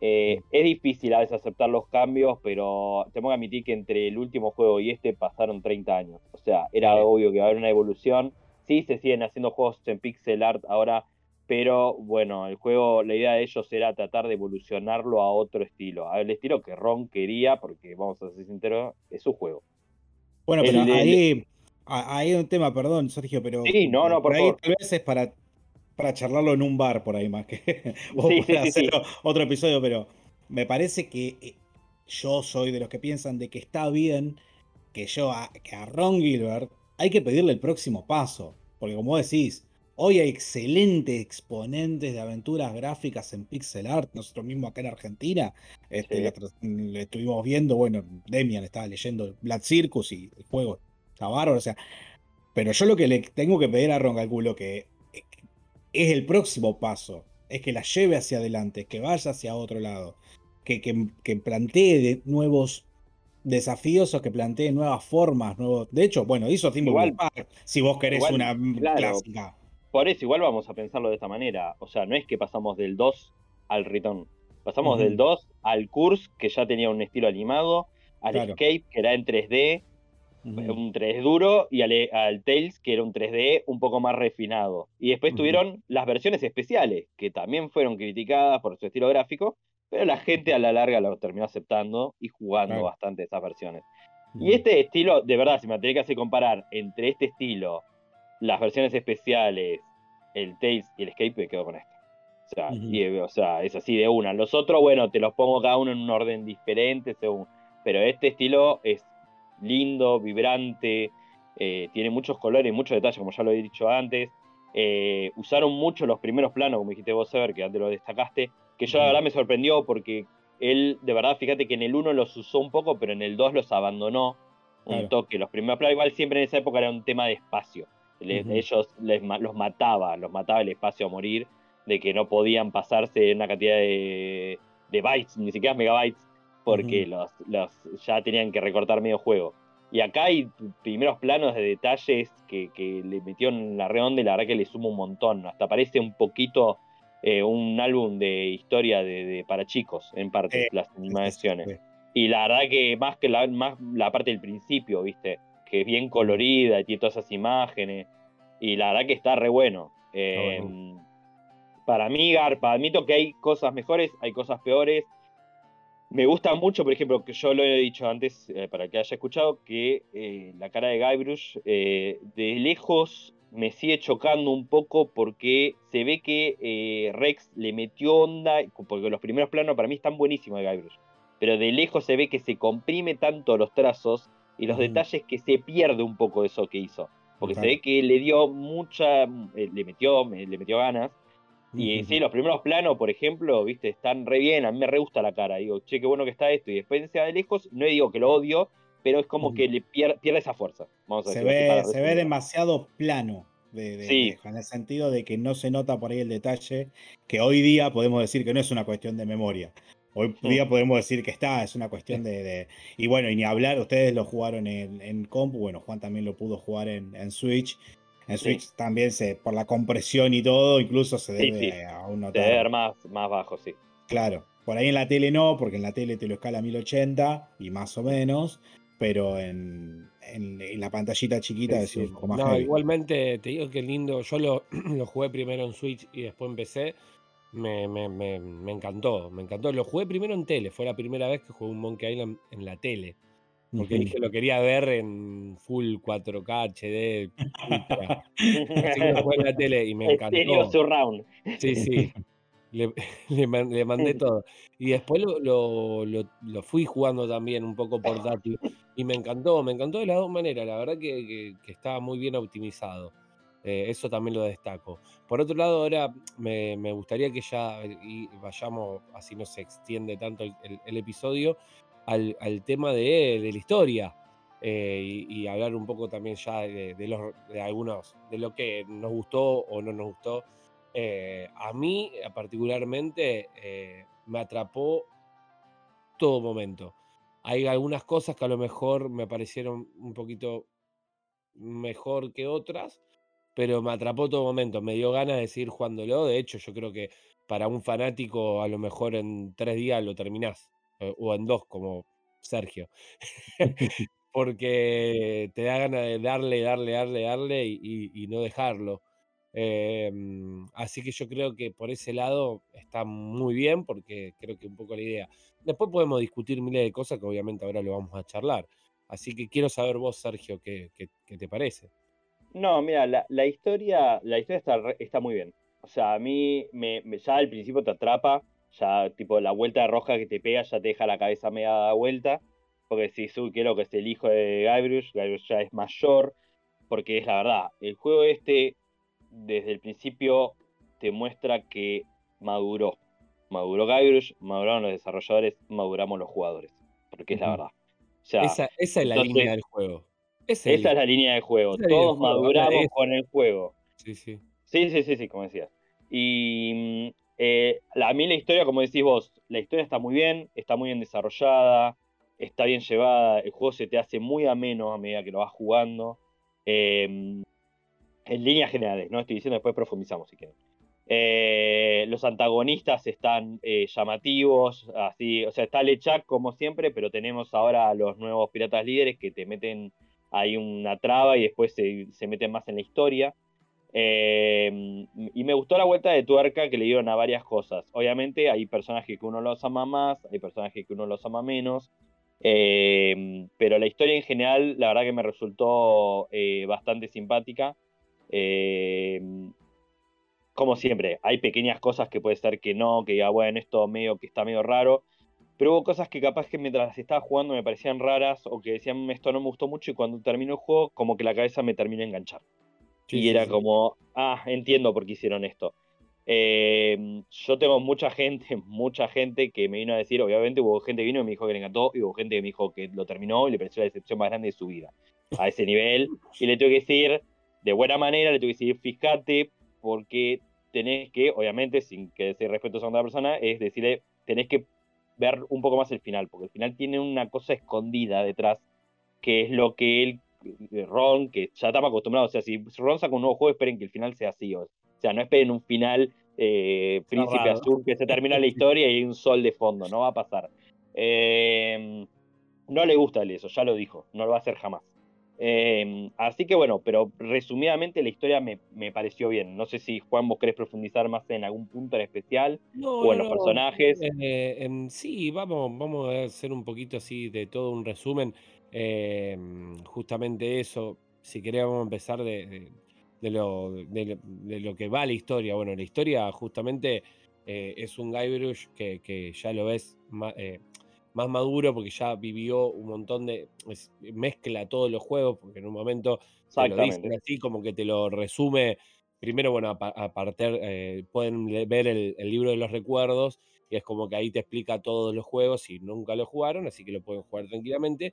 Eh, es difícil a veces aceptar los cambios, pero tengo que admitir que entre el último juego y este pasaron 30 años. O sea, era Sí. obvio que iba a haber una evolución. Sí, se siguen haciendo juegos en pixel art ahora, pero bueno, el juego, la idea de ellos era tratar de evolucionarlo a otro estilo, al estilo que Ron quería, porque vamos a ser sinceros, es su juego. Bueno, pero ahí, hay un tema, perdón, Sergio, pero Sí, no, no, por ahí favor. tal vez es para, para charlarlo en un bar por ahí más que [LAUGHS] o Sí, sí, sí. otro episodio, pero me parece que eh, yo soy de los que piensan de que está bien que yo a, que a Ron Gilbert hay que pedirle el próximo paso, porque como decís, hoy hay excelentes exponentes de aventuras gráficas en pixel art, nosotros mismos acá en Argentina, este, le estuvimos viendo, bueno, Demian estaba leyendo Black Circus y el juego está bárbaro, o sea, pero yo lo que le tengo que pedir a Ron Calculo que es el próximo paso, es que la lleve hacia adelante, que vaya hacia otro lado, que, que, que plantee de nuevos desafíos o que plantee nuevas formas, nuevos... De hecho, bueno, hizo Igual- Park, si vos querés igual, una claro. clásica. Por eso igual vamos a pensarlo de esta manera, o sea, no es que pasamos del 2 al Return, pasamos del 2 al Curse, que ya tenía un estilo animado, al Claro. Escape, que era en 3D, Un 3D duro y al, al Tales, que era un 3D un poco más refinado. Y después tuvieron las versiones especiales, que también fueron criticadas por su estilo gráfico, pero la gente a la larga lo terminó aceptando y jugando Claro. bastante esas versiones. Y este estilo, de verdad, si me tenía que hacer comparar entre este estilo, las versiones especiales, el Tales y el Escape, me quedo con esto. O sea, y, o sea, es así de una. Los otros, bueno, te los pongo cada uno en un orden diferente, según. Pero este estilo es lindo, vibrante, eh, tiene muchos colores, muchos detalles, como ya lo he dicho antes. Eh, usaron mucho los primeros planos, como dijiste vos, Ever, que antes lo destacaste, que yo la verdad me sorprendió porque él, de verdad, fíjate que en el 1 los usó un poco, pero en el 2 los abandonó un Claro. toque. Los primeros planos, igual siempre en esa época era un tema de espacio. Ellos les los mataba, los mataba el espacio a morir, de que no podían pasarse una cantidad de, de bytes, ni siquiera megabytes, porque Ujú. los, los ya tenían que recortar medio juego. Y acá hay primeros planos de detalles que, que le metió en la redonda y la verdad que le suma un montón. Hasta parece un poquito eh, un álbum de historia de, de- para chicos, en parte, las animaciones. Y la verdad que más que la, más la parte del principio, ¿viste? Que es bien colorida y tiene todas esas imágenes. Y la verdad que está re bueno. Eh, Para mí, Garpa, admito que hay cosas mejores, hay cosas peores. Me gusta mucho, por ejemplo, que yo lo he dicho antes, eh, para que haya escuchado, que eh, la cara de Guybrush eh, de lejos me sigue chocando un poco porque se ve que Rex le metió onda, porque los primeros planos para mí están buenísimos de Guybrush, pero de lejos se ve que se comprime tanto los trazos y los detalles que se pierde un poco de eso que hizo. Porque Claro. se ve que le dio mucha, le metió, me- le metió ganas. Y sí, los primeros planos, por ejemplo, viste, están re bien, a mí me re gusta la cara. Digo, che, qué bueno que está esto. Y después se va de lejos, no digo que lo odio, pero es como que le pier- pierde esa fuerza. Vamos a se ve, se ve demasiado plano de, de- Sí. en el sentido de que no se nota por ahí el detalle, que hoy día podemos decir que no es una cuestión de memoria. Hoy Mm. día podemos decir que está, es una cuestión de, de- Y bueno, y ni hablar, ustedes lo jugaron en, en compu, bueno, Juan también lo pudo jugar en, en Switch. En Sí. Switch también se, por la compresión y todo, incluso se debe sí. aún Se notar. debe ver más, más bajo, sí. Claro, por ahí en la tele no, porque en la tele te lo escala a 1080 y más o menos, pero en, en- en la pantallita chiquita Sí, es sí. un poco más No, heavy. igualmente te digo que lindo. Yo lo, [CLEARS THROAT] lo jugué primero en Switch y después empecé. me, me, me, me encantó, me encantó. Lo jugué primero en tele, fue la primera vez que jugué un Monkey Island en la tele. Porque dije lo quería ver en full 4K HD. Ultra. [LAUGHS] Así que lo jugué en la tele y me encantó. surround. Sí, sí. Le, [LAUGHS] le, mandé [LAUGHS] todo. Y después lo, lo, lo, fui jugando también un poco portátil. Y me encantó, me encantó de las dos maneras. La verdad que, que, estaba muy bien optimizado. Eh, eso también lo destaco. Por otro lado, ahora me, me gustaría que ya y vayamos, así no se extiende tanto el, el, episodio, al, al, tema de, de la historia. Eh, y, hablar un poco también ya de, los, de algunos, de lo que nos gustó o no nos gustó eh, a mí, eh, particularmente, me atrapó todo momento. Hay algunas cosas que a lo mejor me parecieron un poquito mejor que otras, pero me atrapó todo momento. Me dio ganas de seguir jugándolo. De hecho, yo creo que para un fanático, a lo mejor en tres días lo terminás, o en dos, como Sergio. [LAUGHS] [LAUGHS] Porque te da ganas de darle, darle, darle, darle y no dejarlo. Em, así que yo creo que por ese lado está muy bien, porque creo que un poco la idea. Después podemos discutir miles de cosas que obviamente ahora lo vamos a charlar. Así que quiero saber vos, Sergio, qué, qué, te parece. No, mira, la, la, historia, la historia está, está muy bien. O sea, a mí me, ya al principio te atrapa, ya tipo la vuelta de roja que te pega ya te deja la cabeza media dada vuelta, porque si uy, que es el hijo de Guybrush, Guybrush ya es mayor, porque es la verdad, el juego este desde el principio te muestra que maduró. Maduró Guybrush, maduraron los desarrolladores, maduramos los jugadores. Porque es la verdad. esa, es la línea del juego. Esa, es la línea del juego. Todos maduramos con el juego. Sí, sí. Sí, sí, sí, sí, como decías. Y mm, eh, a mí la historia, como decís vos, la historia está muy bien, está muy bien desarrollada, está bien llevada, el juego se te hace muy ameno a medida que lo vas jugando. Eh, en líneas generales, no estoy diciendo, después profundizamos si quieren. Eh, los antagonistas están eh, llamativos, así, o sea, está Lechak como siempre, pero tenemos ahora a los nuevos piratas líderes que te meten ahí una traba y después se, meten más en la historia. Eh, y me gustó la vuelta de tuerca que le dieron a varias cosas. Obviamente hay personajes que uno los ama más, hay personajes que uno los ama menos. pero la historia en general, la verdad que me resultó bastante simpática. Eh, como siempre, hay pequeñas cosas que puede ser que no, que diga, bueno, esto medio que está medio raro. Pero hubo cosas que capaz que mientras estaba jugando me parecían raras o que decían esto no me gustó mucho y cuando terminó el juego como que la cabeza me terminó de enganchar. Y era como, ah, entiendo por qué hicieron esto. Eh, yo tengo mucha [LAUGHS] gente, mucha gente que me vino a decir, obviamente hubo gente que vino y me dijo que le encantó y hubo gente que me dijo que lo terminó y le pareció la decepción más grande de su vida. A ese nivel. Y le tengo que decir, de buena manera le tuve que decir, fíjate, porque tenés que, obviamente, sin que sea respeto a otra persona, es decirle, tenés que ver un poco más el final, porque el final tiene una cosa escondida detrás, que es lo que él, Ron, que ya estamos acostumbrados, o sea, si Ron saca un nuevo juego, esperen que el final sea así, o sea, no esperen un final eh, príncipe azul que se termina la historia y hay un sol de fondo, no va a pasar. Eh, no le gusta eso, ya lo dijo, no lo va a hacer jamás. Em, así que bueno, pero resumidamente la historia me, pareció bien. No sé si Juan vos querés profundizar más en algún punto en especial o en los personajes. Eh, sí, vamos, vamos a hacer un poquito así de todo un resumen. Em, justamente eso, si queremos empezar de, lo, de, lo, que va la historia. Bueno, la historia justamente eh, es un Guybrush que, que ya lo ves eh, más maduro porque ya vivió un montón de. mezcla todos los juegos, porque en un momento te lo dicen así, como que te lo resume. Primero, bueno, aparte eh, pueden ver el, libro de los recuerdos y es como que ahí te explica todos los juegos y nunca lo jugaron, así que lo pueden jugar tranquilamente.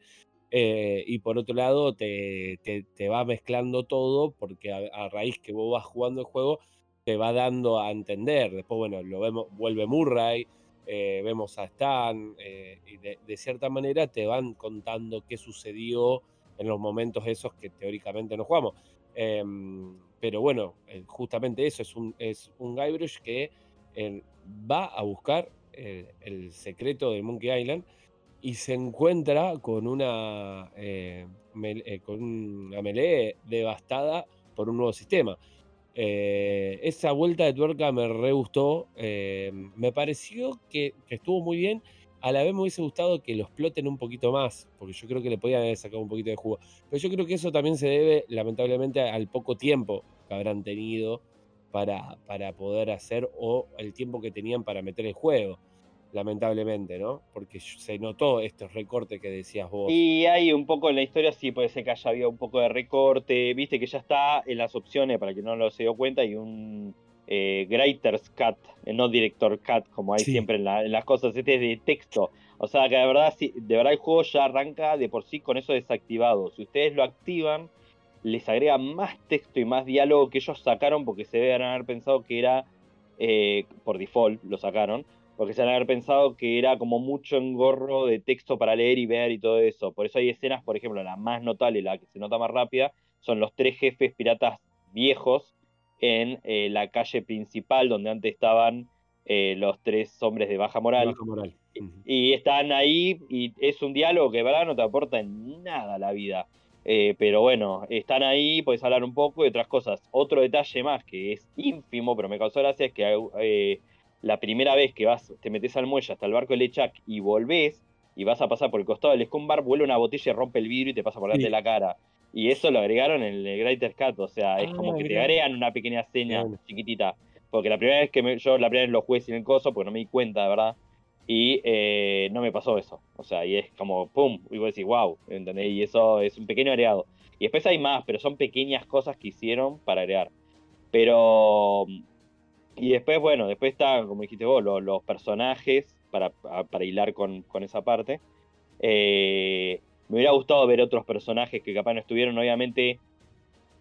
Eh, y por otro lado, te, te, va mezclando todo porque a, raíz que vos vas jugando el juego, te va dando a entender. Después, bueno, lo vemos, vuelve Murray, eh, vemos a Stan, eh, y de, cierta manera te van contando qué sucedió en los momentos esos que teóricamente no jugamos. Em, pero bueno, justamente eso es un, es un Guybrush que va a buscar el secreto de Monkey Island y se encuentra con una, con una melee devastada por un nuevo sistema. Eh, esa vuelta de tuerca me re gustó. eh, me pareció que, que estuvo muy bien. A la vez me hubiese gustado que lo exploten un poquito más, porque yo creo que le podían haber sacado un poquito de jugo. Pero yo creo que eso también se debe, lamentablemente, al poco tiempo que habrán tenido para, para poder hacer o el tiempo que tenían para meter el juego. Lamentablemente, ¿no? Porque se notó estos recortes que decías vos. Y hay un poco en la historia, sí, puede ser que haya habido un poco de recorte. Viste que ya está en las opciones, para que no lo se dio cuenta, y un eh, Writer's Cut, eh, no Director Cut, como hay Sí. siempre en, la- en las cosas, este es de texto. O sea que de verdad, sí, de verdad el juego ya arranca de por sí con eso desactivado. Si ustedes lo activan, les agrega más texto y más diálogo que ellos sacaron porque se deben haber pensado que era, eh, por default lo sacaron, porque se deben haber pensado que era como mucho engorro de texto para leer y ver y todo eso. Por eso hay escenas, por ejemplo, la más notable, la que se nota más rápida, son los tres jefes piratas viejos en eh, la calle principal donde antes estaban eh, los tres hombres de baja moral. Baja moral. Y están ahí y es un diálogo que de verdad no te aporta en nada a la vida. Eh, pero bueno, están ahí, puedes hablar un poco y otras cosas. Otro detalle más que es ínfimo, pero me causó gracia, es que la primera vez que vas, te metes al muelle hasta el barco de Lechak y volvés y vas a pasar por el costado del Scumbar, vuela una botella y rompe el vidrio y te pasa por delante Sí. de la cara. Y eso lo agregaron en el Greater Cut, o sea, es Ah, como que te mirá. agregan una pequeña seña Bueno. chiquitita. Porque la primera vez que me- yo la primera vez lo jugué sin el coso, porque no me di cuenta, de verdad. Y eh, no me pasó eso. O sea, y es como, pum, y vos decís, wow, ¿entendés? Y eso es un pequeño agregado. Y después hay más, pero son pequeñas cosas que hicieron para agregar. Pero. Y después, bueno, después están, como dijiste vos, lo- los, personajes para, para hilar con, con esa parte. Eh, me hubiera gustado ver otros personajes que capaz no estuvieron. Obviamente,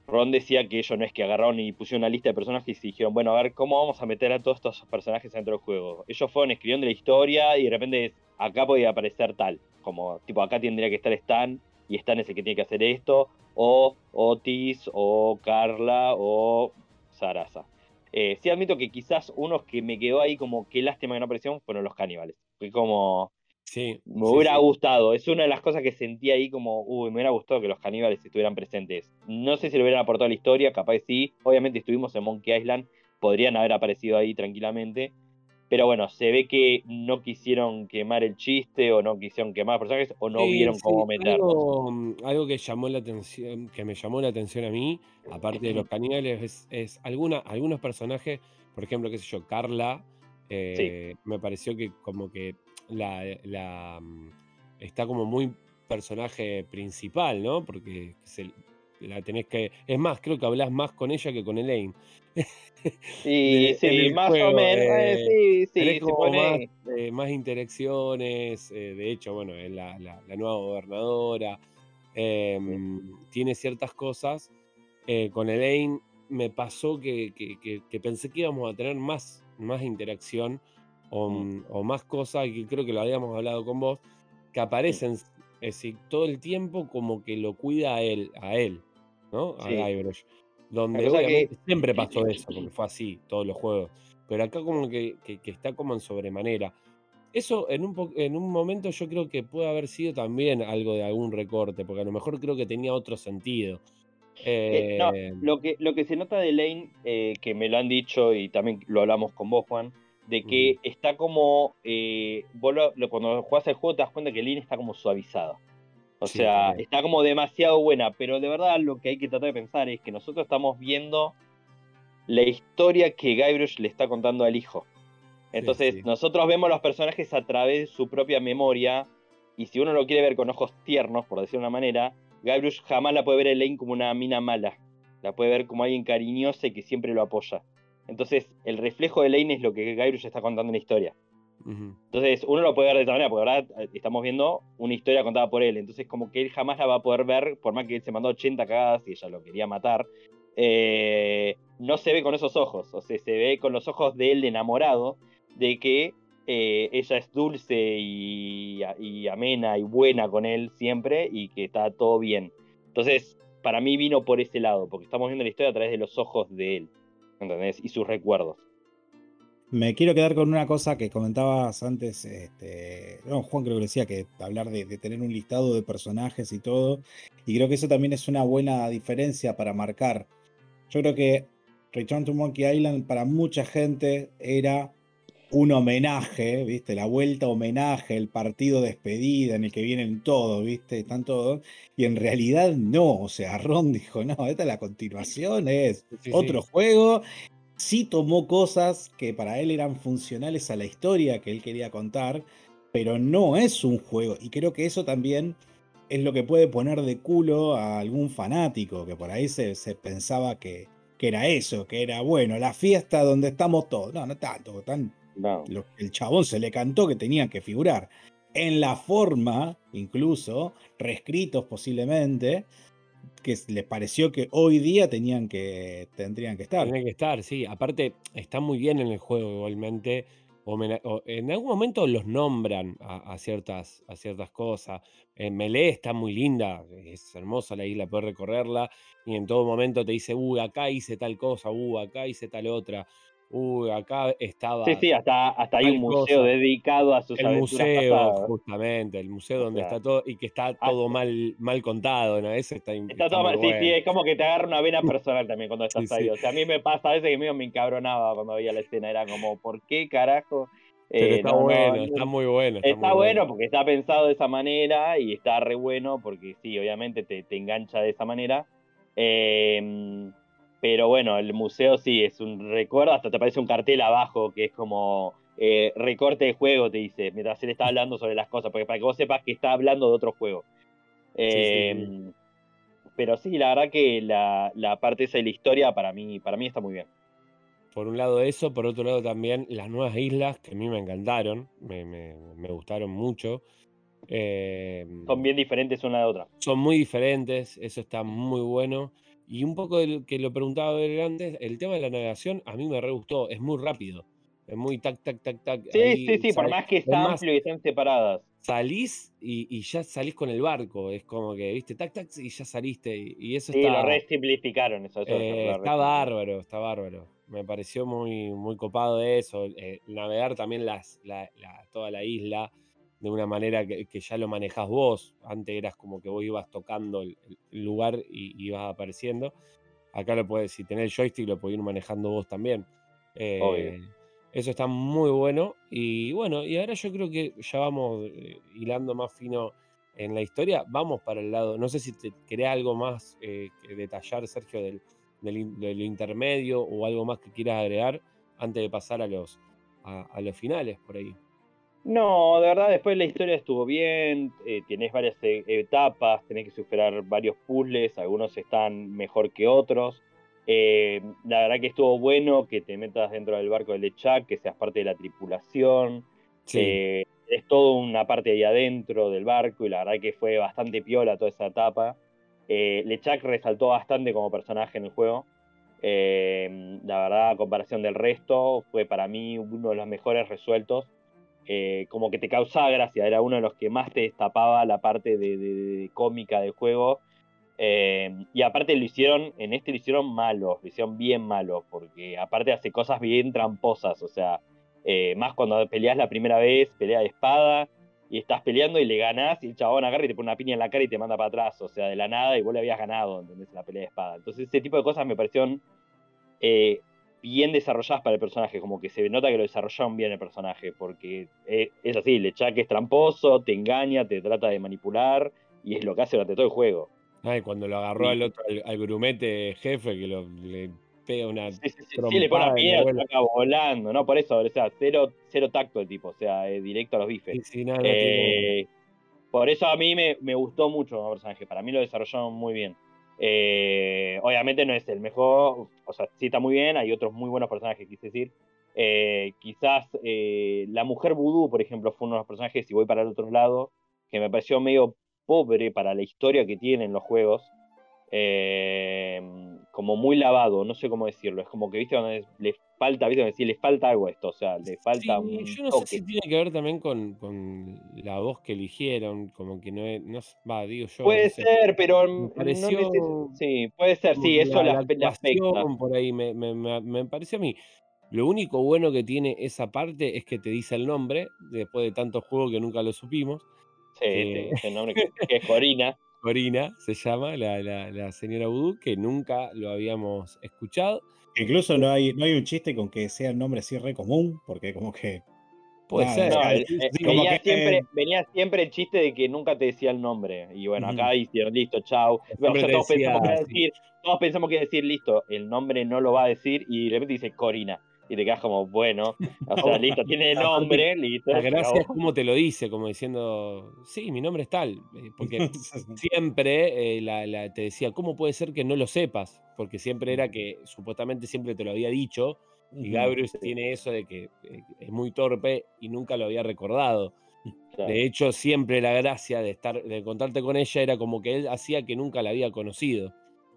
Ron decía que ellos no es que agarraron y pusieron una lista de personajes y dijeron, bueno, a ver, ¿cómo vamos a meter a todos estos personajes dentro del juego? Ellos fueron escribiendo la historia y de repente acá podía aparecer tal. Como, tipo, acá tendría que estar Stan y Stan es el que tiene que hacer esto. O Otis, o Carla, o Sarasa. Eh, sí admito que quizás unos que me quedó ahí como qué lástima que no aparecieron fueron los caníbales. Fue como, Sí. me sí, hubiera sí. gustado. Es una de las cosas que sentí ahí como, uy, me hubiera gustado que los caníbales estuvieran presentes. No sé si le hubieran aportado a la historia, capaz sí. Obviamente estuvimos en Monkey Island, podrían haber aparecido ahí tranquilamente. Pero bueno, se ve que no quisieron quemar el chiste o no quisieron quemar personajes o no Sí, vieron sí, cómo meterlos. Algo, mm, algo que llamó la atención, que me llamó la atención a mí, aparte de los caníbales, es, es alguna, algunos personajes, por ejemplo, qué sé yo, Carla, eh, me pareció que como que la, la, mm, está como muy personaje principal, ¿no? Porque se- la tenés que. Es más, creo que hablas más con ella que con Elaine. [LAUGHS] Y de- en sí, el más juego, o menos. eh, eh, sí, sí, como pone- más, eh, más interacciones, eh, de hecho, bueno, es la, la- la nueva gobernadora, eh, tiene ciertas cosas. eh, con Elaine me pasó que, que- que- que pensé que íbamos a tener más, más interacción o, Mm. o más cosas, y que creo que lo habíamos hablado con vos, que aparecen es decir, todo el tiempo como que lo cuida a él, a él, ¿no? A. Guybrush. Donde que- obviamente siempre pasó eso, porque fue así, todos los juegos. Pero acá como que, que- que está como en sobremanera. Eso en un, en un momento yo creo que puede haber sido también algo de algún recorte, porque a lo mejor creo que tenía otro sentido. Eh, no, Eh, lo que, lo que se nota de Lane, eh, que me lo han dicho y también lo hablamos con vos, Juan, de que está como. vos lo- lo- cuando jugás el juego te das cuenta que Lane está como suavizada. O Sí, sea, también. está como demasiado buena, pero de verdad lo que hay que tratar de pensar es que nosotros estamos viendo la historia que Guybrush le está contando al hijo. Entonces, sí. nosotros vemos los personajes a través de su propia memoria, y si uno lo quiere ver con ojos tiernos, por decirlo de una manera, Guybrush jamás la puede ver a Elaine como una mina mala. La puede ver como alguien cariñosa y que siempre lo apoya. Entonces, el reflejo de Elaine es lo que Guybrush está contando en la historia. Entonces, uno lo puede ver de esta manera, porque ahora estamos viendo una historia contada por él. Entonces, como que él jamás la va a poder ver, por más que él se mandó 80 cagadas y ella lo quería matar. eh, no se ve con esos ojos. O sea, se ve con los ojos de él enamorado, de que eh, ella es dulce y, y amena y buena con él siempre y que está todo bien. Entonces, para mí vino por ese lado, porque estamos viendo la historia a través de los ojos de él. ¿Entendés? Y sus recuerdos. Me quiero quedar con una cosa que comentabas antes, este, no, Juan creo que decía que hablar de, de tener un listado de personajes y todo, y creo que eso también es una buena diferencia para marcar. Yo creo que Return to Monkey Island para mucha gente era un homenaje, ¿viste? La vuelta homenaje, el partido despedida en el que vienen todos, ¿viste? Están todos. Y en realidad no, o sea, Ron dijo, no, esta es la continuación, es otro juego. Sí tomó cosas que para él eran funcionales a la historia que él quería contar, pero no es un juego. Y creo que eso también es lo que puede poner de culo a algún fanático, que por ahí se, pensaba que, que era eso, que era, bueno, la fiesta donde estamos todos. No, no tanto, el chabón se le cantó que tenían que figurar. En la forma, incluso, reescritos posiblemente, que les pareció que hoy día tenían que, tendrían que estar. Tienen que estar, sí. Aparte, está muy bien en el juego igualmente. en algún momento los nombran a, ciertas, a ciertas cosas. En Melee está muy linda, es hermosa la isla, puedes recorrerla y en todo momento te dice, uy, acá hice tal cosa, uy, acá hice tal otra uy, acá estaba. Sí, sí, hasta, hasta hay un museo dedicado a sus El museo, justamente, el museo donde está todo y que está ah, todo mal, mal contado, ¿no? Ese está, está, todo mal, sí, sí, es como que te agarra una vena [LAUGHS] personal también cuando estás ahí. O sea, a mí me pasa a veces que medio me encabronaba cuando veía la escena, era como, ¿por qué carajo? Pero eh, está bueno, está muy bueno. Está, bueno, porque está pensado de esa manera y está re bueno porque sí, obviamente te, te engancha de esa manera. Eh, pero bueno, el museo sí es un recuerdo, hasta te aparece un cartel abajo que es como eh, recorte de juego, te dice, mientras él está hablando sobre las cosas, porque para que vos sepas que está hablando de otro juego. Em, pero sí, la verdad que la, parte esa de la historia para mí, para mí está muy bien. Por un lado eso, por otro lado también las nuevas islas que a mí me encantaron, me, gustaron mucho. Em, son bien diferentes una de otra. Son muy diferentes, eso está muy bueno. Y un poco del que lo preguntaba antes, el tema de la navegación a mí me re gustó, es muy rápido. Es muy tac, tac, tac, tac. Sí, sí, sí, por más que está amplio y estén separadas. Salís y, ya salís con el barco. Es como que, viste, tac, tac, y ya saliste. Y, eso sí, está. lo re simplificaron eso. Eh, está bárbaro, está bárbaro. Me pareció muy, muy copado eso. Eh, navegar también las, la, toda la isla de una manera que, ya lo manejas vos. Antes eras como que vos ibas tocando el, lugar y, ibas apareciendo. Acá lo puedes, si tenés el joystick, lo podés ir manejando vos también. Eh, eso está muy bueno. Y bueno, y ahora yo creo que ya vamos eh, hilando más fino en la historia. Vamos para el lado. No sé si te querés algo más eh, que detallar, Sergio, del, del, intermedio o algo más que quieras agregar antes de pasar a los, a los finales por ahí. No, de verdad, después la historia estuvo bien, eh, tenés varias eh, etapas, tenés que superar varios puzzles, algunos están mejor que otros. Eh, la verdad que estuvo bueno que te metas dentro del barco de Lechak, que seas parte de la tripulación. es todo una parte ahí adentro del barco y la verdad que fue bastante piola toda esa etapa. Lechak resaltó bastante como personaje en el juego. la verdad, a comparación del resto, fue para mí uno de los mejores resueltos. Eh, como que te causaba gracia, era uno de los que más te destapaba la parte de, cómica del juego. Eh, y aparte lo hicieron, en este lo hicieron malo, lo hicieron bien malo, porque aparte hace cosas bien tramposas, o sea, eh, más cuando peleas la primera vez, pelea de espada, y estás peleando y le ganás, y el chabón agarra y te pone una piña en la cara y te manda para atrás, o sea, de la nada, y vos le habías ganado, ¿entendés? La pelea de espada. Entonces ese tipo de cosas me parecieron bien desarrolladas para el personaje, como que se nota que lo desarrollaron bien el personaje, porque eh, es, así, le que es tramposo, te engaña, te trata de manipular, y es lo que hace durante todo el juego. Ay, cuando lo agarró al otro, al, grumete jefe, que lo, le pega una. Sí, sí, sí, le pone la acaba volando, ¿no? Por eso, o sea, cero, cero tacto el tipo, o sea, directo a los bifes. Eh, por eso a mí me, me gustó mucho el personaje, para mí lo desarrollaron muy bien. Eh, obviamente no es el mejor, o sea, está muy bien, hay otros muy buenos personajes, quise decir. Eh, quizás eh, la mujer vudú, por ejemplo, fue uno de los personajes, si voy para el otro lado, que me pareció medio pobre para la historia que tienen los juegos. Como muy lavado, no sé cómo decirlo. Es como que, viste, cuando le falta, viste, decir, le falta algo a esto, o sea, le falta un. Yo no sé si tiene que ver también con, con, la voz que eligieron, como que no es. No, va, digo yo. Puede ser, pero. Me pareció, sí, puede ser, sí, eso la, la, afecta. Por ahí me, me, me, pareció a mí. Lo único bueno que tiene esa parte es que te dice el nombre, después de tantos juegos que nunca lo supimos. Sí, eh, el nombre [LAUGHS] que, es Corina. Corina se llama, la, la, la señora Voodoo, que nunca lo habíamos escuchado. Incluso no hay, no hay un chiste con que sea el nombre así re común, porque como que. Puede nada, ser. No, ya, el- sí, eh, venía, que- siempre, venía siempre el chiste de que nunca te decía el nombre. Y bueno, acá hicieron listo. Bueno, ya te todos, decía, pensamos que decir, todos pensamos que iba a decir listo, el nombre no lo va a decir y de repente dice Corina. Y te quedas como, bueno, o sea, [LAUGHS] listo, tiene nombre, listo. La gracia es como te lo dice, como diciendo, sí, mi nombre es tal. eh, Porque [LAUGHS] siempre eh, la- la- te decía, ¿cómo puede ser que no lo sepas? Porque siempre era que supuestamente siempre te lo había dicho. Y. Gabrius tiene eso de que eh, es muy torpe y nunca lo había recordado. Claro. De hecho, siempre la gracia de estar, de contarte con ella era como que él hacía que nunca la había conocido.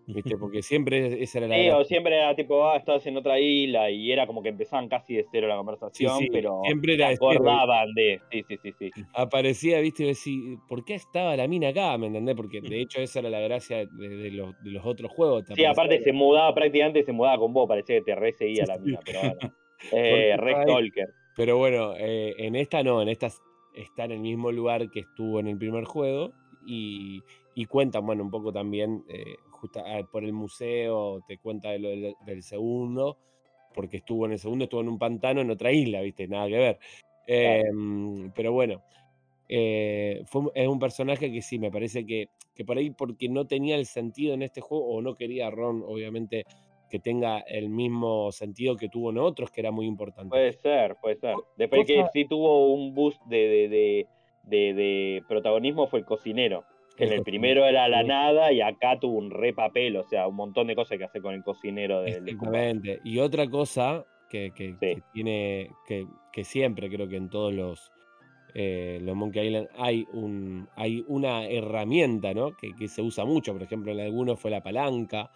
¿Viste? Porque siempre esa era la Sí, o siempre era tipo, ah, estás en otra isla y era como que empezaban casi de cero la conversación, sí, pero siempre era acordaban de. Sí, sí, sí, sí. aparecía, viste, y decís, ¿por qué estaba la mina acá? ¿Me entendés? Porque de [LAUGHS] hecho esa era la gracia de, de los, de los otros juegos. te Sí, aparecía- aparte se mudaba prácticamente, se mudaba con vos, parecía que te re seguía la mina, pero bueno. [LAUGHS] Eh, re stalker. Pero bueno, eh, en esta no, en esta está en el mismo lugar que estuvo en el primer juego y, y cuentan, bueno, un poco también, eh, justa- ah, por el museo, te cuenta de lo del, del segundo, porque estuvo en el segundo, estuvo en un pantano en otra isla, viste, nada que ver. Em, pero bueno, eh, fue, es un personaje que sí, me parece que, que por ahí, porque no tenía el sentido en este juego, o no quería Ron, obviamente, que tenga el mismo sentido que tuvo en otros, que era muy importante. Puede ser, puede ser. Después que cosa- sí tuvo un boost de, de, de- de protagonismo fue el cocinero. Que en El primero era la nada y acá tuvo un re papel, o sea, un montón de cosas que hacer con el cocinero del. Exactamente. Y otra cosa que, que- Sí. que tiene, que, que siempre creo que en todos los, eh, los Monkey Island hay, un, hay una herramienta, ¿no? Que, que se usa mucho. Por ejemplo, en algunos fue la palanca,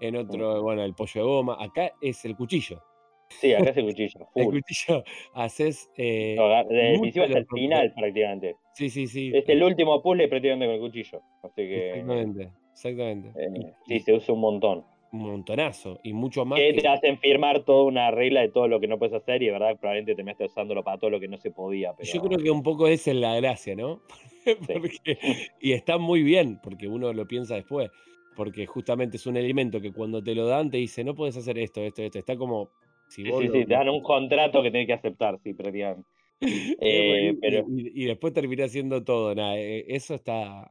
en otro, bueno, el pollo de goma. Acá es el cuchillo. Sí, acá es el cuchillo, [LAUGHS] El full. cuchillo haces eh, de- de hasta el final prácticamente. Sí, sí, sí. Es el último puzzle prácticamente con el cuchillo. Así que Exactamente, exactamente. eh, sí, se usa un montón. un montonazo. Y mucho más Que que- te hacen firmar toda una regla de todo lo que no puedes hacer y de verdad probablemente terminaste usándolo para todo lo que no se podía. Pero... Yo creo que un poco esa es la gracia, ¿no? [LAUGHS] Porque- y está muy bien, porque uno lo piensa después, porque justamente es un elemento que cuando te lo dan te dice, no puedes hacer esto, esto, esto. Está como... Si Sí, sí, lo- sí, te dan un contrato que tenés que aceptar, sí, prácticamente. [LAUGHS] Eh, y, pero y- y después termina haciendo todo. Nada, eh, eso está,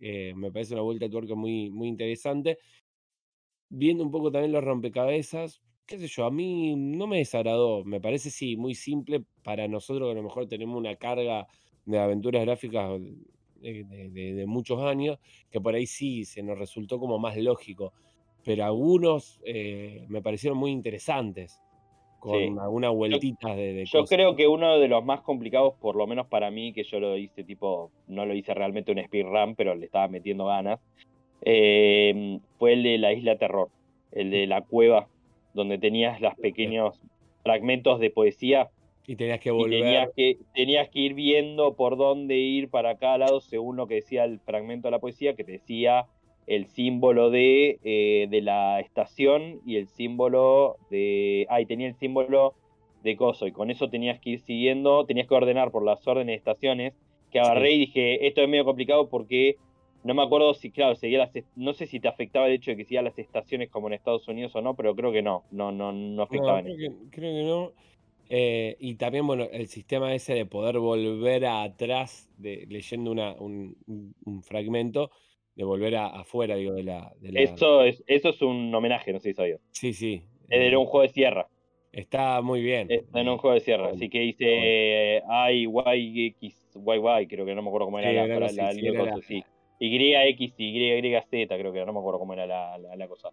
eh, me parece una vuelta de tuerca muy, muy interesante. Viendo un poco también los rompecabezas, qué sé yo, a mí no me desagradó. Me parece, sí, muy simple para nosotros que a lo mejor tenemos una carga de aventuras gráficas de, de- de- de muchos años, que por ahí sí se nos resultó como más lógico. Pero algunos eh, me parecieron muy interesantes, con Sí. algunas vueltitas de, de yo cosas. creo que uno de los más complicados, por lo menos para mí, que yo lo hice tipo, no lo hice realmente un speedrun, pero le estaba metiendo ganas, eh, fue el de la Isla Terror, el de la cueva, donde tenías los pequeños fragmentos de poesía Y tenías que volver. tenías que, tenías que ir viendo por dónde ir para cada lado según lo que decía el fragmento de la poesía, que te decía el símbolo de, eh, de la estación y el símbolo de... Ah, y tenía el símbolo de coso, y con eso tenías que ir siguiendo, tenías que ordenar por las órdenes de estaciones, que agarré y dije, esto es medio complicado porque no me acuerdo si, claro, seguía las, no sé si te afectaba el hecho de que siga las estaciones como en Estados Unidos o no, pero creo que no, no, no, no afectaba No, creo que, creo que no. Eh, y también, bueno, el sistema ese de poder volver atrás de, leyendo una, un, un- un fragmento, de volver a, afuera, digo, de la, de la- Eso es, eso es un homenaje, no sé si sabías. Sí, sí. Era eh, un juego de sierra. está muy bien. Está en un eh, juego de sierra. Así que hice I, Y, X, Y, Y, creo que no me acuerdo cómo era Sí, la, era la, la- sí, era cosa, la-. Y, X, Y, Z, creo que era, no me acuerdo cómo era la, cosa.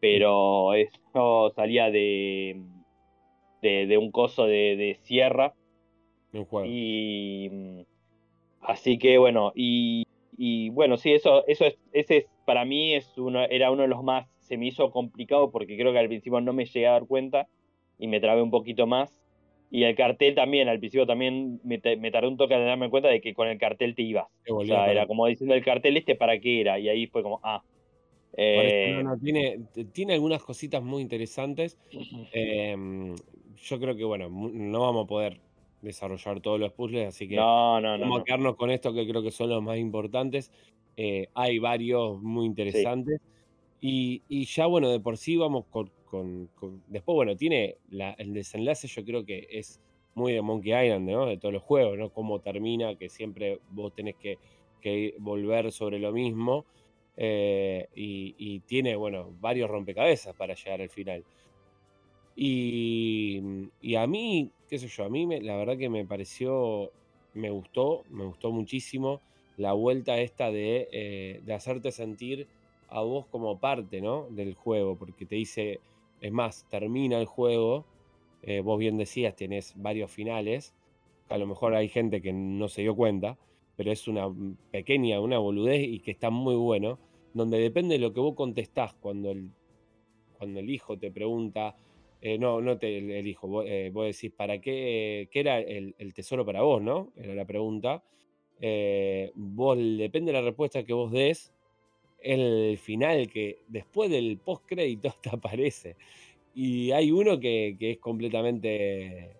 Pero eso salía de, de, de un coso de, de sierra. un juego. Y mm, así que bueno, y, y bueno, sí, eso, eso es, ese es, para mí es uno, era uno de los más, se me hizo complicado porque creo que al principio no me llegué a dar cuenta y me trabé un poquito más. Y el cartel también, al principio también me, me tardé un toque en darme cuenta de que con el cartel te ibas. Te O sea, era como diciendo el cartel este para qué era. Y ahí fue como, ah. Eso, Eh, no, no, tiene, tiene algunas cositas muy interesantes. Em, yo creo que, bueno, no vamos a poder desarrollar todos los puzzles, así que no, no, vamos no. a quedarnos con esto que creo que son los más importantes. Eh, hay varios muy interesantes. Y, y ya, bueno, de por sí vamos con, con, Después, bueno, tiene el desenlace, yo creo que es muy de Monkey Island, ¿no? De todos los juegos, ¿no? Cómo termina, que siempre vos tenés que, volver sobre lo mismo. Eh, y, tiene, bueno, varios rompecabezas para llegar al final. Y, a mí, qué sé yo, a mí la verdad que me pareció, me gustó, me gustó muchísimo la vuelta esta de, eh, hacerte sentir a vos como parte, ¿no? Del juego, porque te dice, es más, termina el juego, eh, vos bien decías, tenés varios finales, a lo mejor hay gente que no se dio cuenta, pero es una pequeña, una boludez y que está muy bueno, donde depende de lo que vos contestás cuando el, cuando el hijo te pregunta, eh, no, no te el, hijo, vos, eh, decís, ¿para qué, qué era el, tesoro para vos, no? Era la pregunta. vos, depende de la respuesta que vos des, el final que después del post crédito [LAUGHS] te aparece. Y hay uno que, es completamente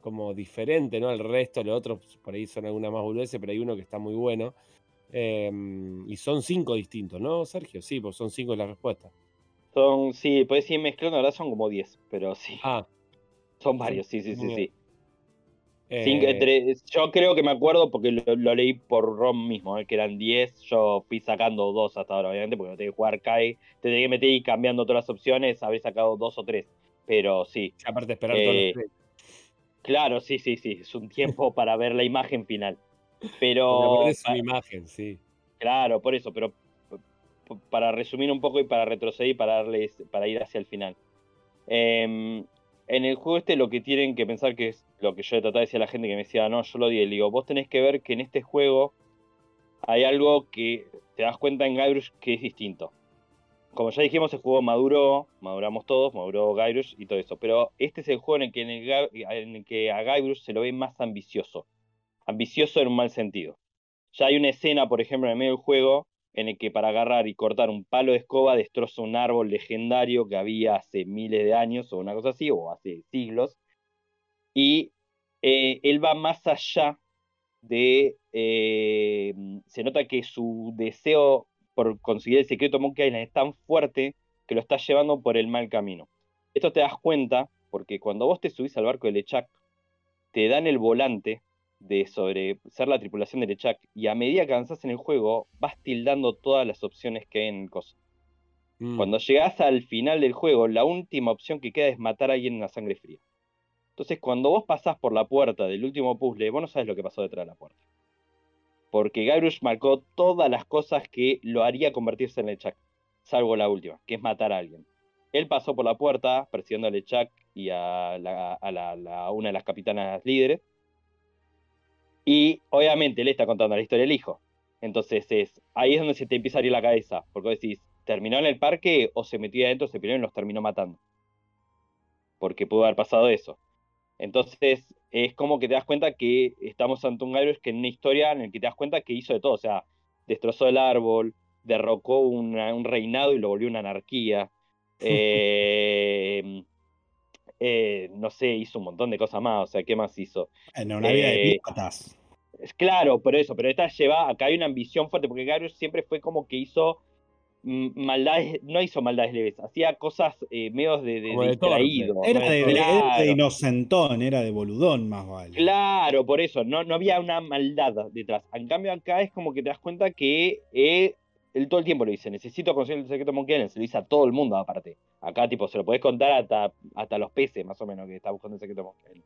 como diferente, ¿no? Al resto, los otros por ahí son alguna más boludeces, pero hay uno que está muy bueno. Em, y son cinco distintos, ¿no, Sergio? Sí, pues son cinco las respuestas. Son, sí, puedes ir mezclando, ahora son como diez, pero sí. Ah. Son varios, sí, sí, sí, sí. Eh, yo creo que me acuerdo porque lo, leí por ROM mismo, eh, que eran 10. Yo fui sacando dos hasta ahora, obviamente, porque no tenía que jugar CAE. Te tenía que meter y cambiando todas las opciones, habré sacado dos o tres. Pero sí. Aparte de esperar todos los eh, Claro, sí, sí, sí. Es un tiempo [LAUGHS] para ver la imagen final. Pero. Es una imagen, sí. Claro, por eso, pero para resumir un poco y para retroceder y para darles, para ir hacia el final. Em, en el juego este lo que tienen que pensar que es lo que yo he tratado de decir a la gente que me decía, no, yo lo di, digo, vos tenés que ver que en este juego hay algo que te das cuenta en Guybrush que es distinto. Como ya dijimos, el juego maduró, maduramos todos, maduró Guybrush y todo eso, pero este es el juego en el que, en el, que a Guybrush se lo ve más ambicioso. Ambicioso en un mal sentido. Ya hay una escena, por ejemplo, en el medio del juego, en el que para agarrar y cortar un palo de escoba destroza un árbol legendario que había hace miles de años o una cosa así, o hace siglos. Y eh, él va más allá de... Eh, se nota que su deseo por conseguir el secreto Monkey Island es tan fuerte que lo está llevando por el mal camino. Esto te das cuenta porque cuando vos te subís al barco de Lechak, te dan el volante de sobre ser la tripulación de Lechak y a medida que avanzas en el juego vas tildando todas las opciones que hay en el coso. Mm. Cuando llegas al final del juego, la última opción que queda es matar a alguien en la sangre fría. Entonces, cuando vos pasás por la puerta del último puzzle, vos no sabes lo que pasó detrás de la puerta. Porque Guybrush marcó todas las cosas que lo haría convertirse en Lechak, salvo la última, que es matar a alguien. Él pasó por la puerta persiguiendo a Lechak y a, a una de las capitanas líderes y obviamente le está contando la historia del hijo. Entonces es, ahí es donde se te empieza a abrir la cabeza, porque decís, ¿terminó en el parque o se metió adentro, se peleó y los terminó matando? Porque pudo haber pasado eso. Entonces es como que te das cuenta que estamos ante un Guybrush que en una historia en la que te das cuenta que hizo de todo, o sea, destrozó el árbol, derrocó un reinado y lo volvió una anarquía. [LAUGHS] Eh, eh, no sé, hizo un montón de cosas más, o sea, ¿qué más hizo? En una vida de eh, Es Claro, por eso, pero esta lleva, acá hay una ambición fuerte, porque Garius siempre fue como que hizo maldades, no hizo maldades leves, hacía cosas eh, medio de, de, distraído. Era de, inocentón, era de boludón más vale. Claro, por eso, no, no había una maldad detrás. En cambio acá es como que te das cuenta que él todo el tiempo lo dice, necesito conseguir el secreto Monkey Island, se lo dice a todo el mundo aparte. Acá tipo se lo podés contar hasta, hasta los peces más o menos que está buscando el secreto Monkey Island.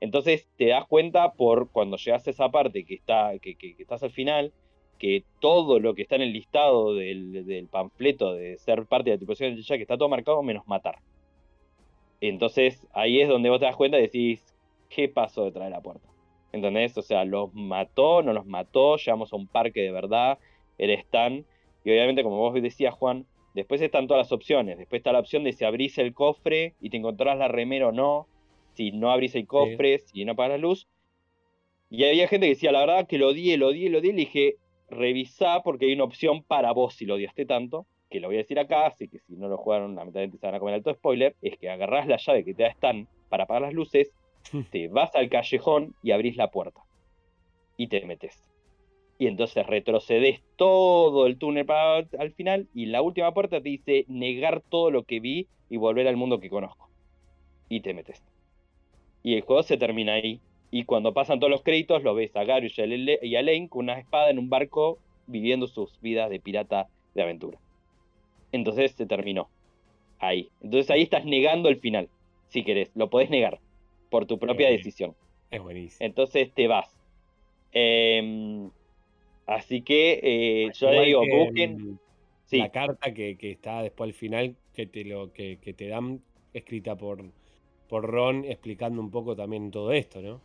Entonces te das cuenta por cuando llegas a esa parte que, está, que, que, estás al final, que todo lo que está en el listado del, del panfleto de ser parte de la tripulación de que está todo marcado menos matar. Entonces ahí es donde vos te das cuenta y decís, ¿qué pasó detrás de la puerta? ¿Entendés? O sea, los mató, no los mató, llegamos a un parque de verdad, eres tan y obviamente, como vos decías, Juan, después están todas las opciones. Después está la opción de si abrís el cofre y te encontrás la remera o no. Si no abrís el cofre, si no apagas la luz. Y había gente que decía, la verdad que lo odié, lo odié, lo odié. Le dije, revisá porque hay una opción para vos si lo odiaste tanto. Que lo voy a decir acá, así que si no lo jugaron, lamentablemente se van a comer alto spoiler. Es que agarrás la llave que te da Stan para apagar las luces, [LAUGHS] te vas al callejón y abrís la puerta. Y te metes. Y entonces retrocedes todo el túnel para al final y la última puerta te dice negar todo lo que vi y volver al mundo que conozco. Y te metes. Y el juego se termina ahí. Y cuando pasan todos los créditos lo ves a Gary y a Lane con una espada en un barco viviendo sus vidas de pirata de aventura. Entonces se terminó. Ahí. Entonces ahí estás negando el final. Si querés. Lo podés negar. Por tu propia decisión. Es buenísimo. Entonces te vas. Eh, Así que eh, yo digo, busquen. La carta que, está después al final, que te lo, que, te dan escrita por, por Ron, explicando un poco también todo esto, ¿no?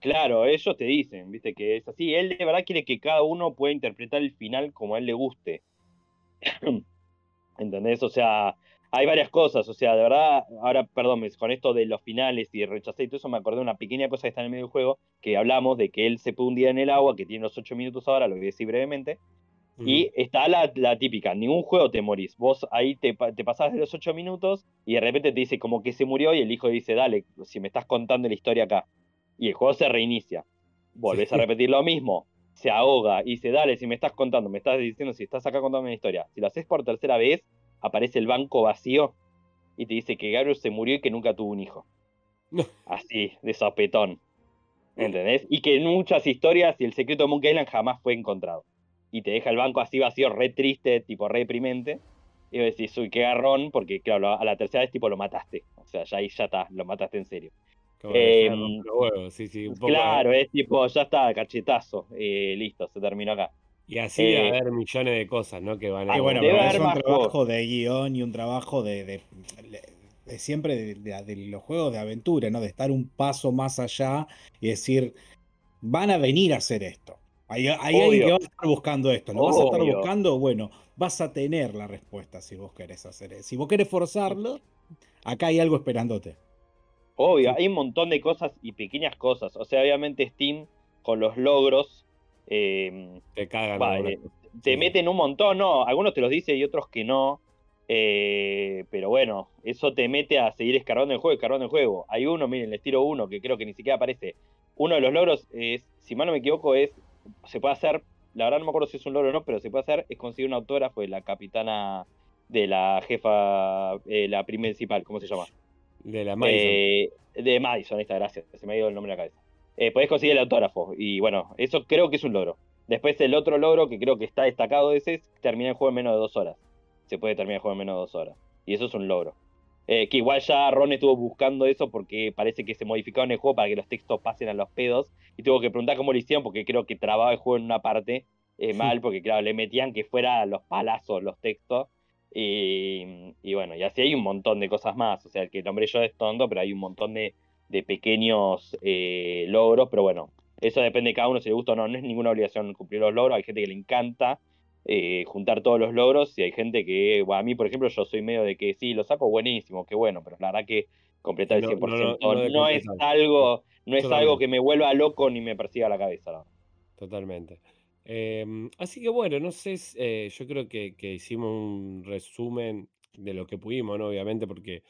Claro, ellos te dicen, viste, que es así. Él de verdad quiere que cada uno pueda interpretar el final como a él le guste. [COUGHS] ¿Entendés? O sea, hay varias cosas, o sea, de verdad, ahora, perdón, con esto de los finales y rechacé y todo eso, me acordé de una pequeña cosa que está en el medio del juego, que hablamos de que él se puede hundir en el agua, que tiene los 8 minutos ahora, lo voy a decir brevemente, y está la, típica, ningún juego te morís, vos ahí te, te pasás de los 8 minutos y de repente te dice como que se murió y el hijo dice, dale, si me estás contando la historia acá, y el juego se reinicia, volvés a repetir lo mismo, se ahoga y dice, dale, si me estás contando, me estás diciendo si estás acá contando una historia, si lo haces por tercera vez, aparece el banco vacío y te dice que Gabriel se murió y que nunca tuvo un hijo. Así, de sopetón. [LAUGHS] ¿Entendés? Y que en muchas historias y el secreto de Monkey Island jamás fue encontrado. Y te deja el banco así vacío, re triste, tipo re deprimente. Y vos decís, uy, qué garrón, porque claro, a la tercera vez tipo lo mataste. O sea, ya ahí ya está, lo mataste en serio. Em, claro, es tipo, ya está, cachetazo. Eh, listo, se terminó acá. Y así eh, haber millones de cosas, ¿no? Que van a... Y bueno, es un trabajo de guion y un trabajo de, siempre de, los juegos de aventura, ¿no? De estar un paso más allá y decir, van a venir a hacer esto. Hay, alguien que va a estar buscando esto. ¿Lo vas a estar buscando? Bueno, vas a tener la respuesta si vos querés hacer eso. Si vos querés forzarlo, acá hay algo esperándote. Obvio, hay un montón de cosas y pequeñas cosas. O sea, obviamente Steam con los logros Em, te cagan. Eh, te meten un montón, no, algunos te los dice y otros que no. Eh, pero bueno, eso te mete a seguir escarbando el juego, escarbando el juego. Hay uno, miren, les tiro uno que creo que ni siquiera aparece. Uno de los logros es, si mal no me equivoco, es, se puede hacer, la verdad no me acuerdo si es un logro o no, pero se puede hacer, es conseguir un autógrafo de la capitana, de la jefa, eh, la principal, ¿cómo se llama? De la Madison. de Madison, esta, gracias, se me ha ido el nombre de la cabeza eh, podés conseguir el autógrafo. Y bueno, eso creo que es un logro. Después el otro logro que creo que está destacado de ese es terminar el juego en menos de dos horas. Se puede terminar el juego en menos de dos horas. Y eso es un logro. Eh, que igual ya Ron estuvo buscando eso porque parece que se modificaron el juego para que los textos pasen a los pedos. Y tuvo que preguntar cómo lo hicieron porque creo que trababa el juego en una parte eh, mal porque claro, le metían que fuera los palazos los textos. Y, y, bueno, y así hay un montón de cosas más. O sea, el que nombré yo es tonto, pero hay un montón de, de pequeños eh, logros, pero bueno, eso depende de cada uno si le gusta o no, no es ninguna obligación cumplir los logros, hay gente que le encanta eh, juntar todos los logros y hay gente que, bueno, a mí por ejemplo yo soy medio de que sí, lo saco buenísimo, qué bueno, pero la verdad que completar el 100% no, es algo no es algo que me vuelva loco ni me persiga la cabeza. Totalmente. Em, así que bueno, no sé, eh, yo creo que, que, hicimos un resumen de lo que pudimos, ¿no? Obviamente, porque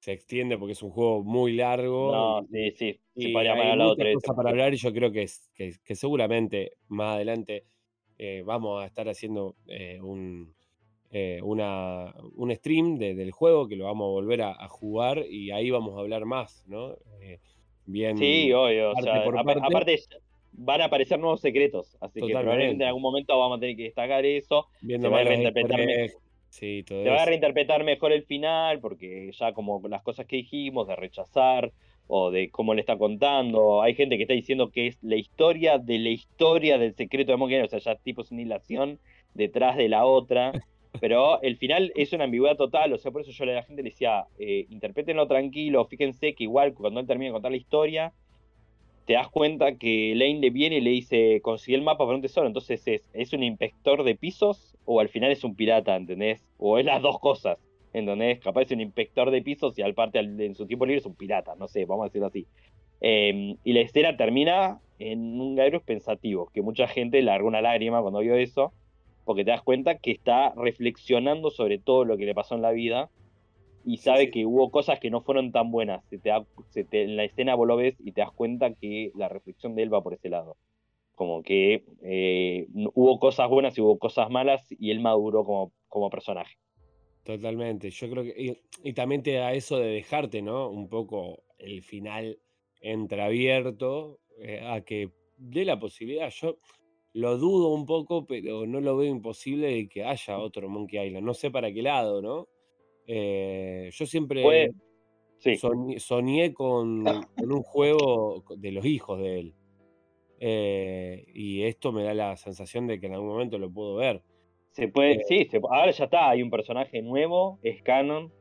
se extiende porque es un juego muy largo. No, sí, sí. Y hay muchas cosas para hablar y yo creo que, es, que, seguramente más adelante eh, vamos a estar haciendo eh, un, eh, una, un stream del juego que lo vamos a volver a, jugar y ahí vamos a hablar más, ¿no? bien. Sí, obvio. aparte van a aparecer nuevos secretos, así que probablemente en algún momento vamos a tener que destacar eso. Viendo a reinterpretar Sí, todo Te va a reinterpretar mejor el final, porque ya como las cosas que dijimos, de rechazar, o de cómo le está contando, hay gente que está diciendo que es la historia de la historia del secreto de Monkey o sea, ya tipo es una hilación detrás de la otra, [LAUGHS] pero el final es una ambigüedad total, o sea, por eso yo a la gente le decía, eh, interpretenlo tranquilo, fíjense que igual cuando él termine de contar la historia, te das cuenta que Lane le viene y le dice, consigue el mapa para un tesoro, entonces es, es un inspector de pisos o al final es un pirata, ¿entendés? O es las dos cosas, ¿entendés? Capaz es un inspector de pisos y al parte en su tiempo libre es un pirata, no sé, vamos a decirlo así. Em, y la escena termina en un Gabriel pensativo, que mucha gente largó una lágrima cuando vio eso, porque te das cuenta que está reflexionando sobre todo lo que le pasó en la vida y sabe que hubo cosas que no fueron tan buenas. Se te en la escena vos lo ves y te das cuenta que la reflexión de él va por ese lado. Como que eh, hubo cosas buenas y hubo cosas malas y él maduró como, como personaje. Totalmente, yo creo que. Y, también te da eso de dejarte, ¿no? Un poco el final entreabierto eh, a que dé la posibilidad. Yo lo dudo un poco, pero no lo veo imposible de que haya otro Monkey Island. No sé para qué lado, ¿no? Eh, yo siempre soñé, [LAUGHS] con, un juego de los hijos de él. Eh, y esto me da la sensación de que en algún momento lo puedo ver. Se puede, eh, sí, ahora ya está, hay un personaje nuevo, es canon,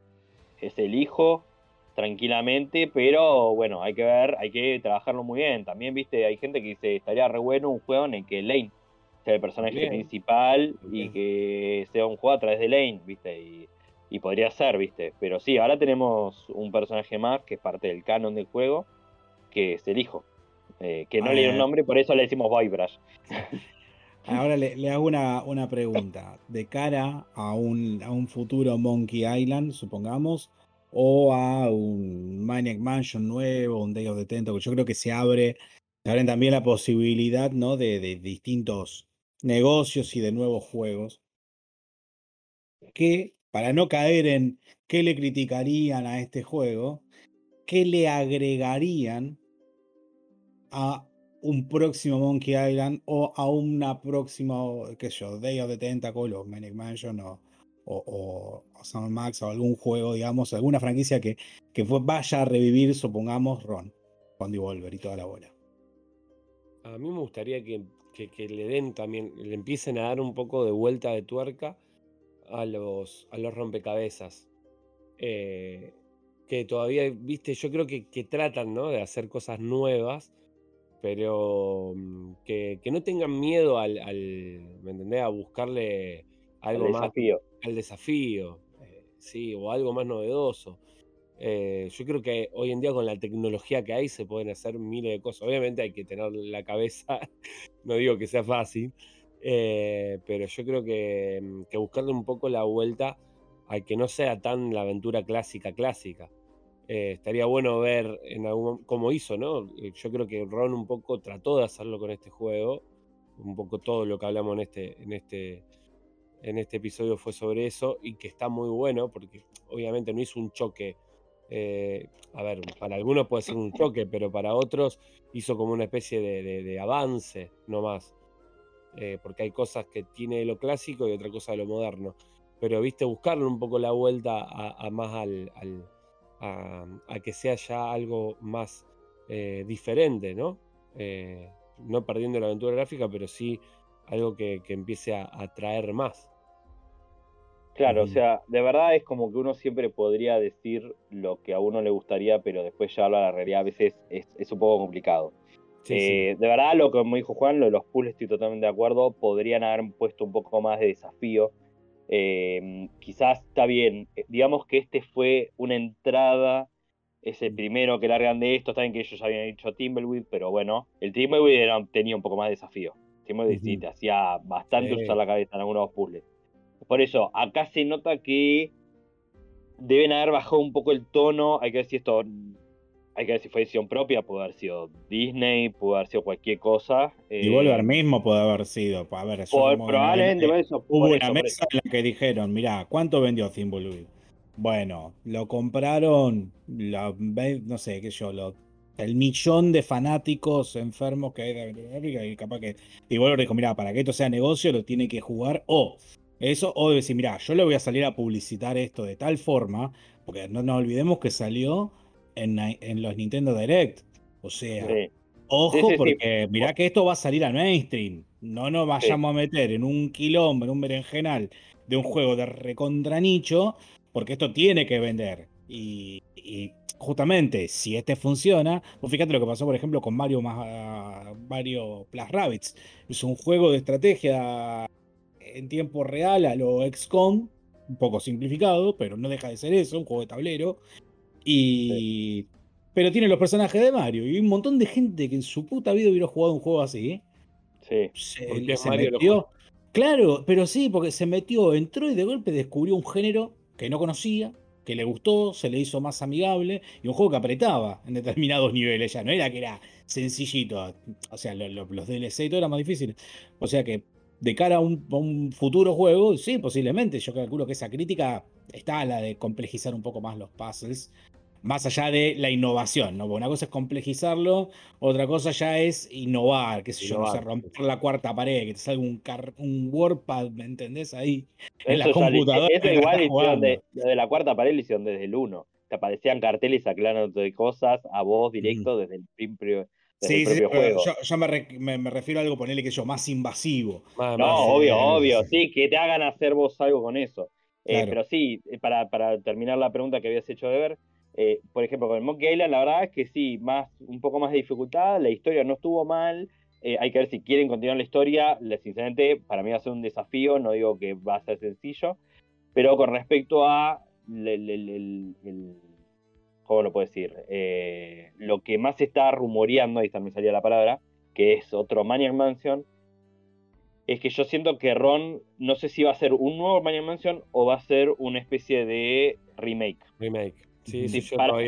es el hijo, tranquilamente, pero bueno, hay que ver, hay que trabajarlo muy bien. También, viste, hay gente que dice, estaría re bueno un juego en el que Lane sea el personaje principal y que sea un juego a través de Lane, viste, y, podría ser, viste. Pero sí, ahora tenemos un personaje más que es parte del canon del juego, que es el hijo. Eh, que no le dio un nombre, por eso le decimos Vibrush. [LAUGHS] Ahora le, hago una, una, pregunta. De cara a un, a un futuro Monkey Island, supongamos, o a un Maniac Mansion nuevo, un Day of the Tentacle, yo creo que se abre, se abren también la posibilidad ¿no? de, de distintos negocios y de nuevos juegos. Que, para no caer en qué le criticarían a este juego, qué le agregarían a un próximo Monkey Island o a una próxima, qué sé yo, Day of the Tentacle o Manic Mansion o, o, o, Max o algún juego, digamos, alguna franquicia que, que vaya a revivir, supongamos, Ron, con Devolver y toda la bola. A mí me gustaría que, que, le den también, le empiecen a dar un poco de vuelta de tuerca a los, a los rompecabezas. Eh, que todavía, viste, yo creo que, que tratan ¿no? de hacer cosas nuevas pero mm, que, no tengan miedo al, ¿me entendés? A buscarle algo más al desafío, eh, sí, o algo más novedoso. Eh, yo creo que hoy en día con la tecnología que hay se pueden hacer miles de cosas. Obviamente hay que tener la cabeza, [LAUGHS] no digo que sea fácil, eh, pero yo creo que, mm, buscarle un poco la vuelta a que no sea tan la aventura clásica clásica. Eh, estaría bueno ver en algún cómo hizo, ¿no? Eh, yo creo que Ron un poco trató de hacerlo con este juego. Un poco todo lo que hablamos en este, en este, en este episodio fue sobre eso y que está muy bueno porque obviamente no hizo un choque. A ver, para algunos puede ser un choque, pero para otros hizo como una especie de, avance, no más. porque hay cosas que tiene lo clásico y otra cosa de lo moderno. Pero viste, buscarle un poco la vuelta a, más al a, que sea ya algo más eh, diferente, ¿no? Eh, no perdiendo la aventura gráfica, pero sí algo que, empiece a atraer más. Claro, o sea, de verdad es como que uno siempre podría decir lo que a uno le gustaría, pero después ya la realidad a veces es, un poco complicado. Eh, de verdad, lo que me dijo Juan, lo de los pools estoy totalmente de acuerdo, podrían haber puesto un poco más de desafío. Eh, quizás está bien, eh, digamos que este fue una entrada, es el primero que largan de esto, saben que ellos habían hecho Timberwolf, pero bueno, el Timberwolf tenía un poco más de desafío. Timberwolf sí, te hacía bastante usar la cabeza en algunos puzzles. Por eso, acá se nota que deben haber bajado un poco el tono, hay que ver si esto hay que ver si fue decisión propia, puede haber sido Disney, puede haber sido cualquier cosa. y Volver eh, mismo puede haber sido. A ver, probablemente eso, hubo una mesa en la que dijeron, mirá, ¿cuánto vendió Thimbleweed? Bueno, lo compraron, no sé, qué yo, lo, el millón de fanáticos enfermos que hay de América y capaz que Devolver dijo, mirá, para que esto sea negocio lo tiene que jugar o eso, o decir, mirá, yo le voy a salir a publicitar esto de tal forma, porque no nos olvidemos que salió en, los Nintendo Direct. O sea, ojo, porque mirá que esto va a salir al mainstream. No nos vayamos a meter en un quilombo, en un berenjenal de un juego de recontra nicho, porque esto tiene que vender. Y, justamente, si este funciona, pues fíjate lo que pasó, por ejemplo, con Mario, Mario Plus Rabbits. Es un juego de estrategia en tiempo real a lo XCOM, un poco simplificado, pero no deja de ser eso, un juego de tablero. Y. Pero tiene los personajes de Mario. Y un montón de gente que en su puta vida hubiera jugado un juego así. Sí. Se, metió. Claro, pero sí, porque se metió, entró y de golpe descubrió un género que no conocía, que le gustó, se le hizo más amigable y un juego que apretaba en determinados [LAUGHS] niveles ya, no era que era sencillito, o sea, los DLC y todo era más difícil. O sea que de cara a un, futuro juego, sí, posiblemente, yo calculo que esa crítica está la de complejizar un poco más los puzzles más allá de la innovación, ¿no? una cosa es complejizarlo, otra cosa ya es innovar, qué sé yo, no sé, romper la cuarta pared, que te salga un, un WordPad, ¿me entendés? Ahí en la computadora. Eso igual de, de, la cuarta pared lo hicieron desde el 1. Te aparecían carteles aclarando de cosas a vos directo desde el propio, sí, sí, juego. Yo, me, me, refiero a algo, ponerle que yo, más invasivo. no, obvio, obvio, sí, que te hagan hacer vos algo con eso. Eh, pero sí, eh, para, para terminar la pregunta que habías hecho de ver, eh, por ejemplo, con el Monkey Island, la verdad es que sí, más, un poco más de dificultad, la historia no estuvo mal, eh, hay que ver si quieren continuar la historia, sinceramente, para mí va a ser un desafío, no digo que va a ser sencillo, pero con respecto a ¿cómo lo puedo decir? Eh, lo que más se está rumoreando, ahí también salía la palabra, que es otro Maniac Mansion, es que yo siento que Ron, no sé si va a ser un nuevo Maniac Mansion o va a ser una especie de remake. Remake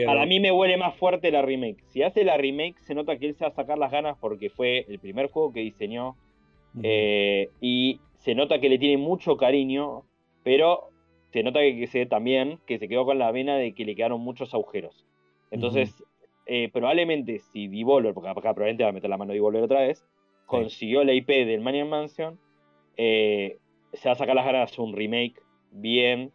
para, mí me huele más fuerte la remake. Si hace la remake, se nota que él se va a sacar las ganas porque fue el primer juego que diseñó. Eh, y se nota que le tiene mucho cariño, pero se nota que, se también que se quedó con la vena de que le quedaron muchos agujeros. Entonces, eh, probablemente si Devolver, porque acá probablemente va a meter la mano Devolver otra vez, consiguió la IP del Maniac Mansion, eh, se va a sacar las ganas de hacer un remake bien,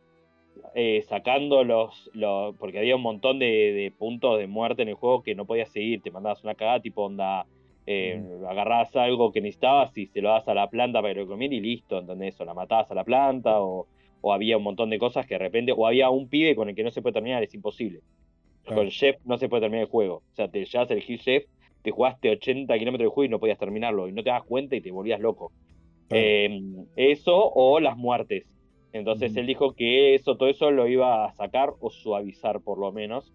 eh, sacando los, porque había un montón de, puntos de muerte en el juego que no podías seguir, te mandabas una cagada tipo onda, eh, agarrabas algo que necesitabas y se lo das a la planta para que lo comiera y listo, ¿entendés? O la matabas a la planta o, había un montón de cosas que de repente, o había un pibe con el que no se puede terminar, es imposible. Con Chef no se puede terminar el juego. O sea, te llevas el Hill Chef, te jugaste 80 kilómetros de juego y no podías terminarlo y no te das cuenta y te volvías loco. Eh, eso o las muertes. Entonces él dijo que eso, todo eso lo iba a sacar o suavizar por lo menos.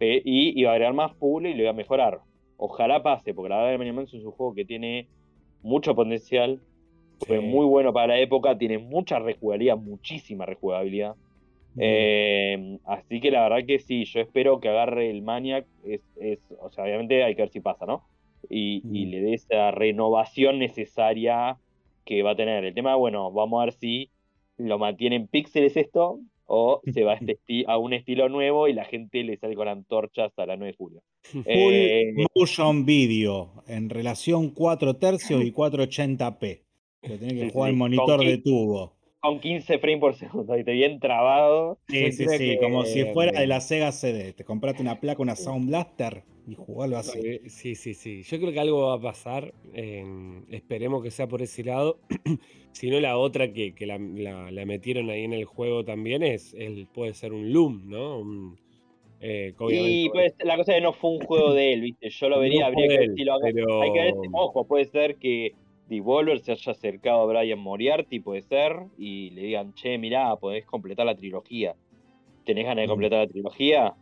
Y iba a agregar más pool y lo iba a mejorar. Ojalá pase, porque la verdad que Mansion es un juego que tiene mucho potencial. Fue muy bueno para la época, tiene mucha rejugabilidad, muchísima rejugabilidad. Eh, así que la verdad que sí, yo espero que agarre el Maniac. Es, o sea, obviamente hay que ver si pasa, ¿no? Y, y le dé esa renovación necesaria que va a tener. El tema, bueno, vamos a ver si lo mantiene en píxeles esto o se va a, [LAUGHS] este a un estilo nuevo y la gente le sale con antorchas a la 9 de julio. Full eh, motion video en relación 4 tercios y 480p. Que tenés que jugar el monitor de tubo. Con 15 frames por segundo, y te bien trabado. Sí, sí, sí, como si fuera de la Sega CD. Te compraste una placa, una Sound Blaster y jugalo así. Sí, sí, sí. Yo creo que algo va a pasar. esperemos que sea por ese lado. [CLEARS THROAT] si no, la otra que, la, metieron ahí en el juego también es, puede ser un Loom, ¿no? Eh, y pues, la cosa es que no fue un juego de él, ¿viste? Yo lo vería, habría que decirlo. Hay que ver, ojo, puede ser que Devolver se haya acercado a Brian Moriarty, puede ser, y le digan, che, mirá, podés completar la trilogía. ¿Tenés ganas de mm. completar la trilogía?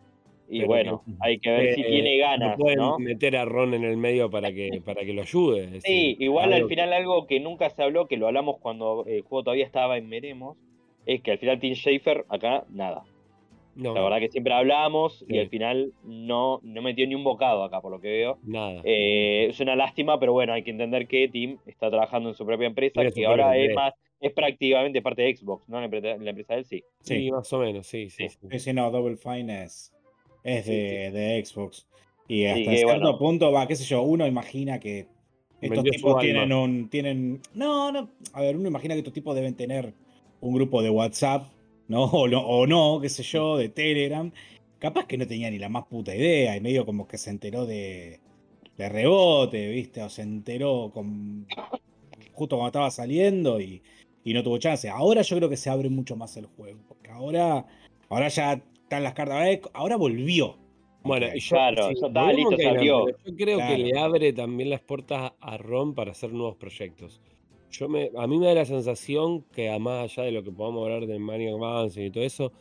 Y bueno, hay que ver si tiene ganas. No pueden meter a Ron en el medio para que, [LAUGHS] para que lo ayude. sí, igual al final algo que nunca se habló, que lo hablamos cuando el juego todavía estaba en Veremos, es que al final Tim Schafer acá nada. La verdad que siempre hablamos y al final no, no metió ni un bocado acá, por lo que veo. Nada. Eh, es una lástima, pero bueno, hay que entender que Tim está trabajando en su propia empresa, que ahora es más, es prácticamente parte de Xbox, ¿no? La empresa, la empresa de él sí. Sí, más o menos, sí, sí. Ese no, Double Fine es es de, Xbox. Y hasta cierto punto, va, qué sé yo, uno imagina que estos tipos tienen un. Tienen, no, no. A ver, uno imagina que estos tipos deben tener un grupo de WhatsApp, ¿no? [LAUGHS] O, no, o no, qué sé yo, de Telegram. Capaz que no tenía ni la más puta idea, y medio como que se enteró de, de rebote, ¿viste? O se enteró con, justo cuando estaba saliendo y, y no tuvo chance. Ahora yo creo que se abre mucho más el juego, porque ahora, ahora ya están las cartas. Ahora volvió. Bueno, yo, claro, Yo creo que le abre también las puertas a Ron para hacer nuevos proyectos. Yo me, a mí me da la sensación que, más allá de lo que podamos hablar de Maniac Mansion y todo eso,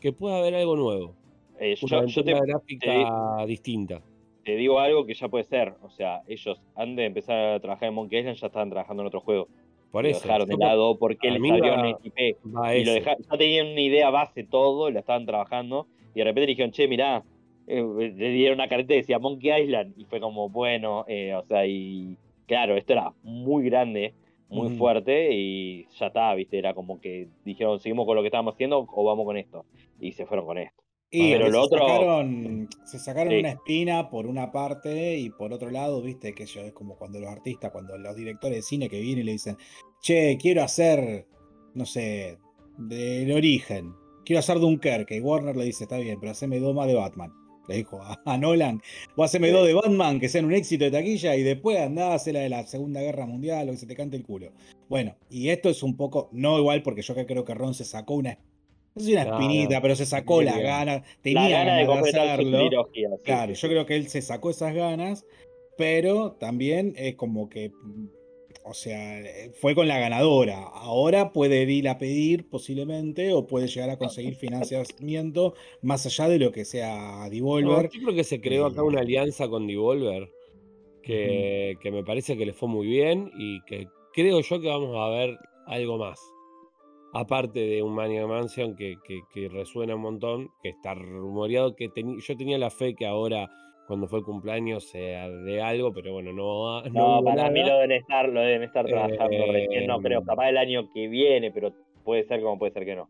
que puede haber algo nuevo. Eh, una yo, te, gráfica distinta. Te digo algo que ya puede ser. O sea, ellos antes de empezar a trabajar en Monkey Island ya estaban trabajando en otro juego. Por lo eso. dejaron de lado porque a le mí salió va- en IP. Y lo dejaron, ya tenían una idea base todo, la estaban trabajando, y de repente dijeron, che, mirá, eh, le dieron una careta que decía Monkey Island, y fue como, bueno, eh, o sea, y claro, esto era muy grande, muy fuerte, y ya está, viste, era como que dijeron, seguimos con lo que estábamos haciendo o vamos con esto, y se fueron con esto. Y Pero se lo otro- sacaron, se sacaron Sí. una espina por una parte y por otro lado, viste, que yo es como cuando los artistas, cuando los directores de cine que vienen y le dicen, che, quiero hacer, no sé, del origen, quiero hacer Dunkerque. Y Warner le dice, está bien, pero haceme dos más de Batman. Le dijo a, a Nolan, vos haceme dos de Batman que sean un éxito de taquilla y después andá a hacer la de la Segunda Guerra Mundial o que se te cante el culo. Bueno, y esto es un poco, no igual porque yo creo que Ron se sacó una, no sé una No, espinita, no, pero se sacó las ganas, La tenía gana de ganas de completar su hacerlo. sí, Claro, sí, yo creo que él se sacó esas ganas, pero también es como que, o sea, eh, fue con la ganadora. Ahora puede ir a pedir posiblemente o puede llegar a conseguir financiamiento más allá de lo que sea No, Devolver. yo creo que se creó acá Eh, una alianza con Devolver que, que me parece que le fue muy bien y que creo yo que vamos a ver algo más. Aparte de un Mania Mansion que, que- que resuena un montón, que está rumoreado, que yo tenía la fe que ahora, cuando fue el cumpleaños, sea de algo, pero bueno, no, va- [LAUGHS] no No, para mí lo deben estar, lo deben estar trabajando recién, no creo, Eh, capaz el año que viene, pero puede ser como puede ser que no.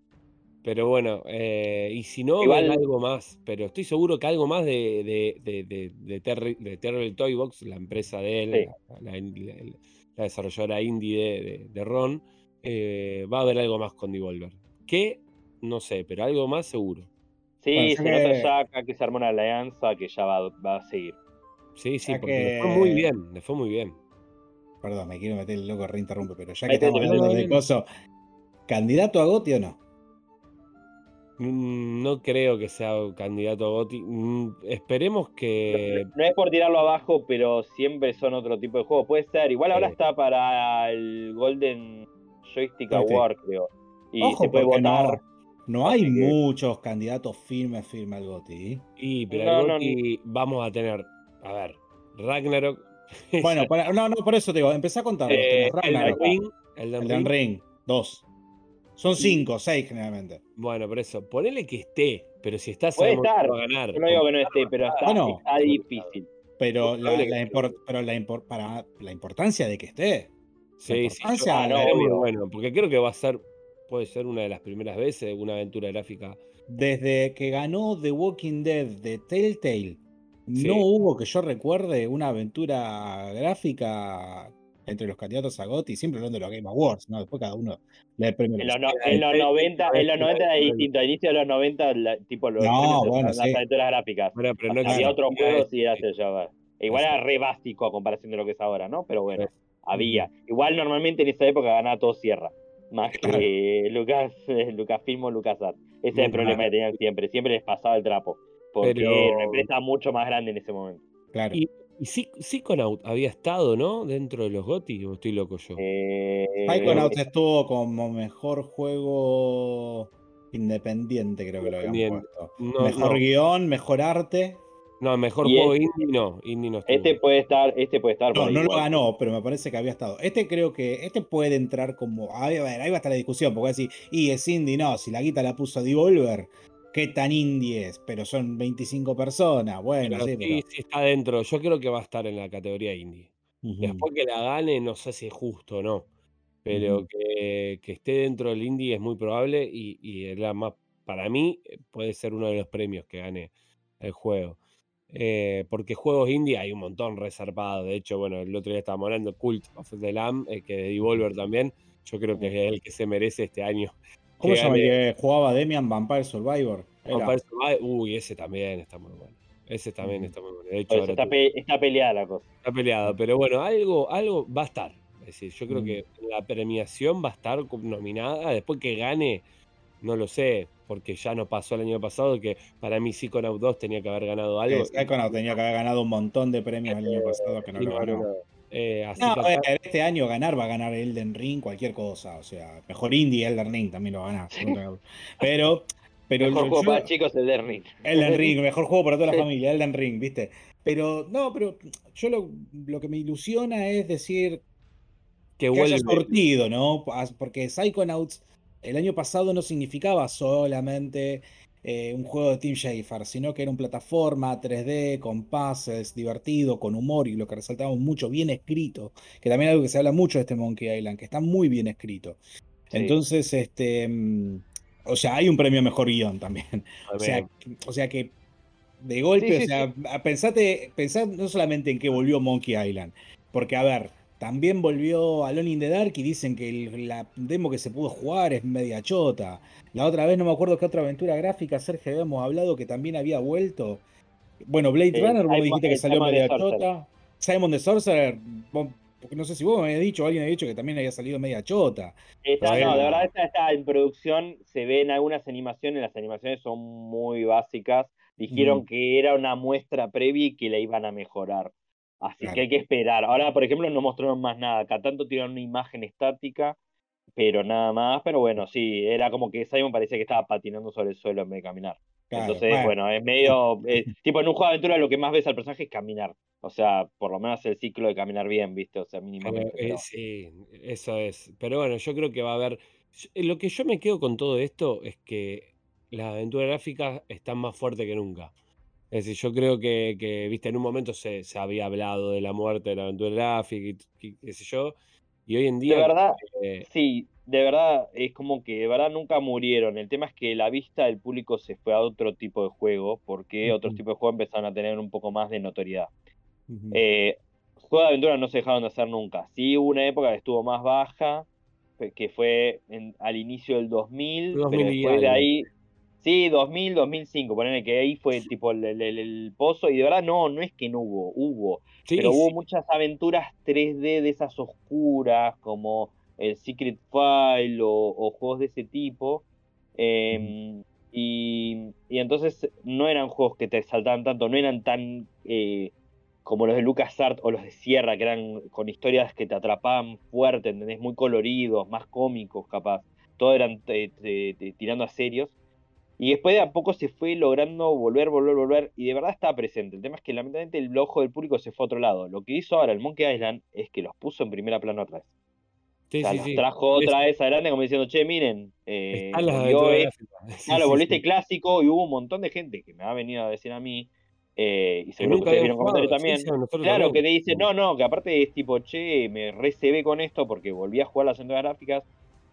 Pero bueno, eh, y si no, Igual- algo más. Pero estoy seguro que algo más de, de, de, de, de, Terri- de Terrible Toy Box, la empresa de él, Sí. la, la- la- la desarrolladora indie de, de- de Ron, eh, va a haber algo más con Devolver. Que, no sé, pero algo más seguro. Sí, se nota que- ya acá que se armó una alianza que ya va, va a seguir. Sí, sí, Ya porque le fue muy bien, le fue muy bien. Perdón, me quiero meter el loco, reinterrumpe, pero ya que estamos hablando de coso, ¿candidato a Goti o no? Mm, No creo que sea candidato a Goti. Esperemos que. No es por tirarlo abajo, pero siempre son otro tipo de juegos. Puede ser, igual ahora está para el Golden Joystick. Award, creo. Y Ojo, se puede votar. no, no hay muchos candidatos firmes, firmes al Goti. ¿eh? Y, pero No, el no, Goti vamos a tener. A ver, Ragnarok. [LAUGHS] Bueno, para- no, no, por eso te digo, empecé a contar. eh, Elden Elden Ring. Dos. Son cinco, seis generalmente. Bueno, por eso, ponele que esté, pero si está, Puede estar. va a ganar. Yo no digo que no esté, pero está, Bueno. está difícil. Pero la, Probable la que impor- pero la impor- para la importancia de que esté. Sí, sí, importancia yo- Ah, no, bueno, porque creo que va a ser, puede ser una de las primeras veces una aventura gráfica. Desde que ganó The Walking Dead de Telltale, Sí. no hubo que yo recuerde una aventura gráfica entre los candidatos a GOTY, siempre hablando de los Game Awards, ¿no? Después cada uno le da el premio. En los, se- no- en los sí, 90, en los sí, 90 era distinto. A inicio de los 90, la- tipo los No, premios de bueno, las sí. aventuras gráficas. Bueno, pero no Había otros juegos y era este. se llevaba. E igual era re básico a comparación de lo que es ahora, ¿no? Pero bueno, Sí. había. Igual normalmente en esa época ganaba todo Sierra. Más que Lucas, [LAUGHS] eh, Lucasfilm o LucasArts. Ese es el problema claro. que tenían siempre. Siempre les pasaba el trapo. Porque Pero- era una empresa mucho más grande en ese momento. Claro. Y, y Psy- Psychonaut había estado, ¿no? Dentro de los GOTY, o estoy loco yo. Eh, Psychonauts estuvo como mejor juego independiente, creo que lo habían puesto. No, mejor no, guion, mejor arte. No, mejor Y juego este- indie no, indie no estuvo. este puede estar, este puede estar por No, no lo ganó, pero me parece que había estado. Este creo que, este puede entrar como, a ver, ahí va a estar la discusión, porque va a decir, y es indie, no, si la guita la puso Devolver, qué tan indie es, pero son 25 personas, bueno, Pero sí, sí, pero... sí está dentro. Yo creo que va a estar en la categoría indie. Después que la gane, no sé si es justo o no. Pero que, que esté dentro del indie es muy probable y, y es la más, para mí eh, puede ser uno de los premios que gane el juego. Eh, porque juegos indie hay un montón reservados. De hecho, bueno, el otro día estábamos hablando Cult of the Lamb, eh, que de Devolver también. Yo creo que es el que se merece este año. [LAUGHS] ¿Cómo se llama jugaba Demian Vampire Survivor? Era. Vampire Survivor. Uy, ese también está muy bueno. Ese también está muy bueno. De hecho, ahora está, te- pe- está peleada la cosa. Está peleado, pero bueno, algo, algo va a estar. Es decir, yo creo Mm. que la premiación va a estar nominada. Después que gane, no lo sé, porque ya nos pasó el año pasado que para mí Psychonaut 2 tenía que haber ganado algo. Sí, Psychonauts tenía que haber ganado un montón de premios el año pasado que no lo no ganó. Eh, así No, que a acá- ver, este año ganar va a ganar Elden Ring, cualquier cosa. O sea, mejor indie, Elden Ring también lo va a ganar. Pero, pero Mejor yo- juego para chicos el de Ring. Elden Ring, mejor juego para toda la familia, Elden Ring, ¿viste? Pero, no, pero yo lo, lo que me ilusiona es decir, que, que haya sortido, ¿no? Porque Psychonauts el año pasado no significaba solamente eh, un juego de Team Schafer, sino que era una plataforma 3D con pases, divertido, con humor y lo que resaltamos mucho, bien escrito, que también es algo que se habla mucho de este Monkey Island, que está muy bien escrito. Entonces, este, mm, o sea, hay un premio mejor guion también. [LAUGHS] O sea, o sea que de golpe, o sea, pensate, pensad no solamente en que volvió Monkey Island, porque a ver, también volvió Alone in the Dark y dicen que la demo que se pudo jugar es media chota. La otra vez no me acuerdo qué otra aventura gráfica, Sergio, habíamos hablado que también había vuelto. Bueno, Blade eh, Runner, vos dijiste que salió media chota. Simon the Sorcerer, porque no sé si vos me habías dicho o alguien había dicho que también había salido media chota. no, de verdad esta está en producción, se ven algunas animaciones, las animaciones son muy básicas. Dijeron que era una muestra previa y que la iban a mejorar. Así que hay que esperar. Ahora, por ejemplo, no mostraron más nada. Acá tanto tiraron una imagen estática, pero nada más. Pero bueno, sí, era como que Simon parecía que estaba patinando sobre el suelo en vez de caminar. Entonces, bueno. es medio. Eh, tipo, en un juego de aventura lo que más ves al personaje es caminar. O sea, por lo menos el ciclo de caminar bien, ¿viste? O sea, mínimamente. Eh, sí, eso es. Pero bueno, yo creo que va a haber. Lo que yo me quedo con todo esto es que las aventuras gráficas están más fuertes que nunca. Es decir, yo creo que, viste, en un momento se, había hablado de la muerte de la aventura gráfica y qué sé yo, y hoy en día... De verdad, sí, de verdad, es como que de verdad nunca murieron. El tema es que la vista del público se fue a otro tipo de juego, porque otros tipos de juegos empezaron a tener un poco más de notoriedad. Eh, juegos de aventura no se dejaron de hacer nunca. Sí hubo una época que estuvo más baja, que fue al inicio del 2000, pero después de ahí Sí, 2000, 2005, ponele que ahí fue tipo el, pozo, y de verdad no, no es que no hubo, hubo, pero hubo muchas aventuras 3D de esas oscuras, como el Secret File o, juegos de ese tipo, em, y, entonces no eran juegos que te saltaban tanto, no eran tan eh, como los de LucasArts o los de Sierra, que eran con historias que te atrapaban fuerte, ¿entendés? Muy coloridos, más cómicos capaz, todos eran tirando a serios. Y después de a poco se fue logrando volver, volver, volver. Y de verdad está presente. El tema es que lamentablemente el ojo del público se fue a otro lado. Lo que hizo ahora el Monkey Island es que los puso en primera plano otra vez. Sí, o sea, los trajo otra vez adelante como diciendo, che, miren, eh, lo volviste [LAUGHS] clásico y hubo un montón de gente que me ha venido a decir a mí, eh, y seguro que ustedes vieron comentarios también. claro, que te dice, no, no, que aparte es tipo, che, me recebé con esto porque volví a jugar las aventuras gráficas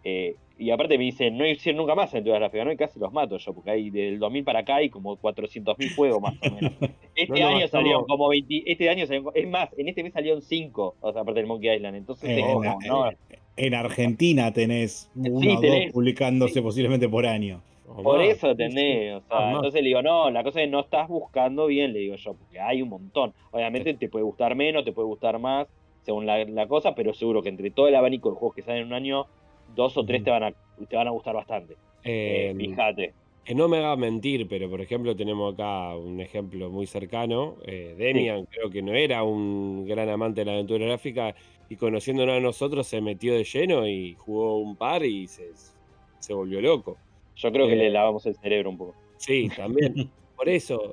eh, y aparte me dicen, no hicieron nunca más aventuras gráficas, ¿no? Y casi los mato yo, porque hay del 2000 para acá hay como 400.000 juegos más o menos. [LAUGHS] Este año salieron como 20, este año salieron, es más, en este mes salieron 5, o sea, aparte del Monkey Island, entonces eh, en, Argentina tenés uno o dos publicándose posiblemente por año. Por eso tenés, o sea, entonces le digo, no, la cosa es no estás buscando bien, le digo yo, porque hay un montón. Obviamente te puede gustar menos, te puede gustar más, según la, la cosa, pero seguro que entre todo el abanico de juegos que salen en un año, dos o tres te van a, te van a gustar bastante. Eh, em, fíjate. Que no me haga mentir, pero por ejemplo tenemos acá un ejemplo muy cercano. Eh, Demian creo que no era un gran amante de la aventura gráfica y conociéndonos a nosotros se metió de lleno y jugó un par y se, se volvió loco. Yo creo que le eh, lavamos el cerebro un poco. Sí, también. [LAUGHS] Por eso,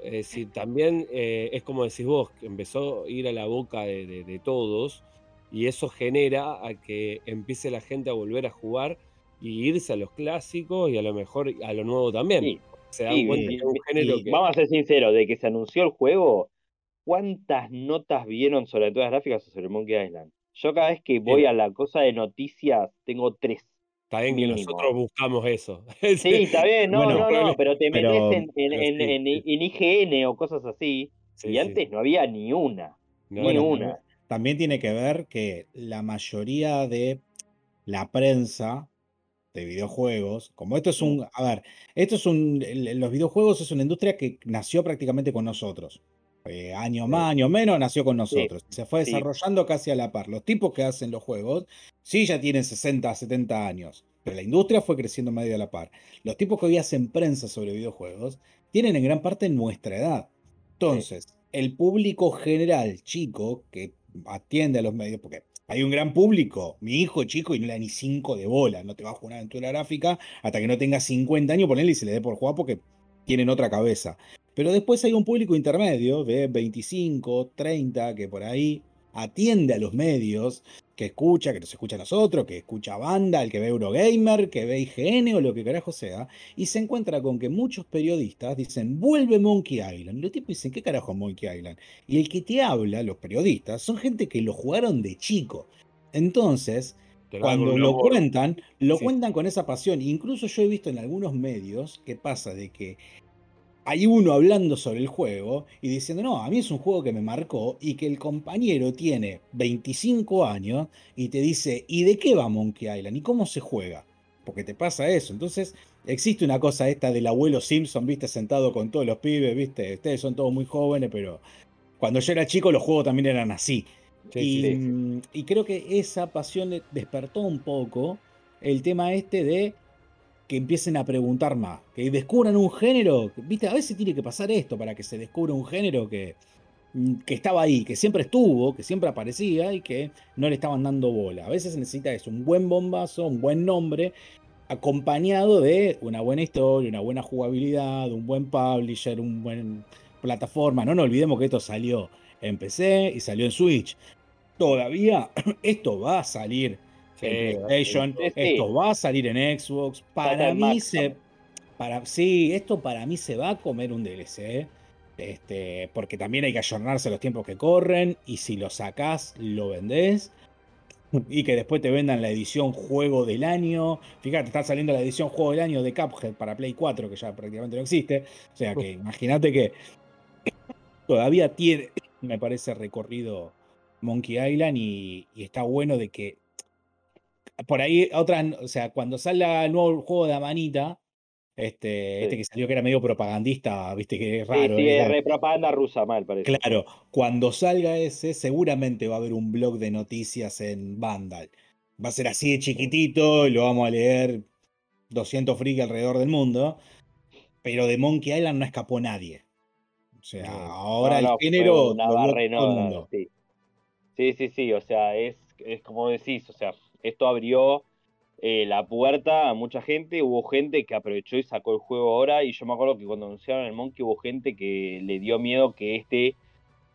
también es como decís vos, que empezó a ir a la boca de todos y eso genera a que empiece la gente a volver a jugar y irse a los clásicos y a lo mejor a lo nuevo también. se dan cuenta que es un género que... Vamos a ser sinceros, de que se anunció el juego, ¿cuántas notas vieron sobre todas las gráficas o sobre Monkey Island? Yo cada vez que voy a la cosa de noticias tengo tres. Está bien que nosotros buscamos eso. [LAUGHS] sí, está bien, no, no, no, pero te metes en, en, IGN o cosas así, y antes no había ni una. ni una. También tiene que ver que la mayoría de la prensa de videojuegos, como esto es un, a ver, esto es un, los videojuegos es una industria que nació prácticamente con nosotros. Eh, año más, año menos, nació con nosotros. Se fue desarrollando casi a la par. Los tipos que hacen los juegos, sí, ya tienen 60, 70 años, pero la industria fue creciendo medio a la par. Los tipos que hoy hacen prensa sobre videojuegos tienen en gran parte nuestra edad. Entonces, el público general chico que atiende a los medios, porque hay un gran público. Mi hijo chico y no le da ni cinco de bola, no te va a jugar una aventura gráfica hasta que no tenga 50 años, ponerle y se le dé por jugar porque tienen otra cabeza. Pero después hay un público intermedio de 25, 30, que por ahí atiende a los medios, que escucha, que nos escucha a nosotros, que escucha banda, el que ve Eurogamer, que ve IGN o lo que carajo sea, y se encuentra con que muchos periodistas dicen, vuelve Monkey Island. Y los tipos dicen, ¿qué carajo es Monkey Island? Y el que te habla, los periodistas, son gente que lo jugaron de chico. Entonces, cuando lo cuentan, lo cuentan con esa pasión. Incluso yo he visto en algunos medios que pasa de que hay uno hablando sobre el juego y diciendo, no, a mí es un juego que me marcó y que el compañero tiene 25 años y te dice, ¿y de qué va Monkey Island? ¿Y cómo se juega? Porque te pasa eso. Entonces, existe una cosa esta del abuelo Simpson, viste, sentado con todos los pibes, viste, ustedes son todos muy jóvenes, pero cuando yo era chico los juegos también eran así. y, y creo que esa pasión despertó un poco el tema este de que empiecen a preguntar más, que descubran un género, viste, a veces tiene que pasar esto para que se descubra un género que, mm, que estaba ahí, que siempre estuvo, que siempre aparecía y que no le estaban dando bola. A veces necesita eso, un buen bombazo, un buen nombre, acompañado de una buena historia, una buena jugabilidad, un buen publisher, un buen plataforma. No nos olvidemos que esto salió en PC y salió en Switch. Todavía [CLEARS THROAT] esto va a salir PlayStation. Esto va a salir en Xbox. Para mí se. Para, sí, esto para mí se va a comer un DLC. Este, porque también hay que ayornarse los tiempos que corren. Y si lo sacás, lo vendés. Y que después te vendan la edición juego del año. Fíjate, está saliendo la edición juego del año de Cuphead para Play 4, que ya prácticamente no existe. O sea que imagínate que todavía tiene, me parece, recorrido Monkey Island. y está bueno de que por ahí, otra, o sea, cuando salga el nuevo juego de Amanita, este, este que salió que era medio propagandista, viste que es raro. Sí, es propaganda rusa, mal parece. Claro, cuando salga ese, seguramente va a haber un blog de noticias en Vandal. Va a ser así de chiquitito, y lo vamos a leer 200 friki alrededor del mundo. Pero de Monkey Island no escapó nadie. O sea, ahora el género. sí. sí, sí, sí, o sea, es, es como decís, o sea, esto abrió eh, la puerta a mucha gente, hubo gente que aprovechó y sacó el juego ahora, y yo me acuerdo que cuando anunciaron el Monkey hubo gente que le dio miedo que este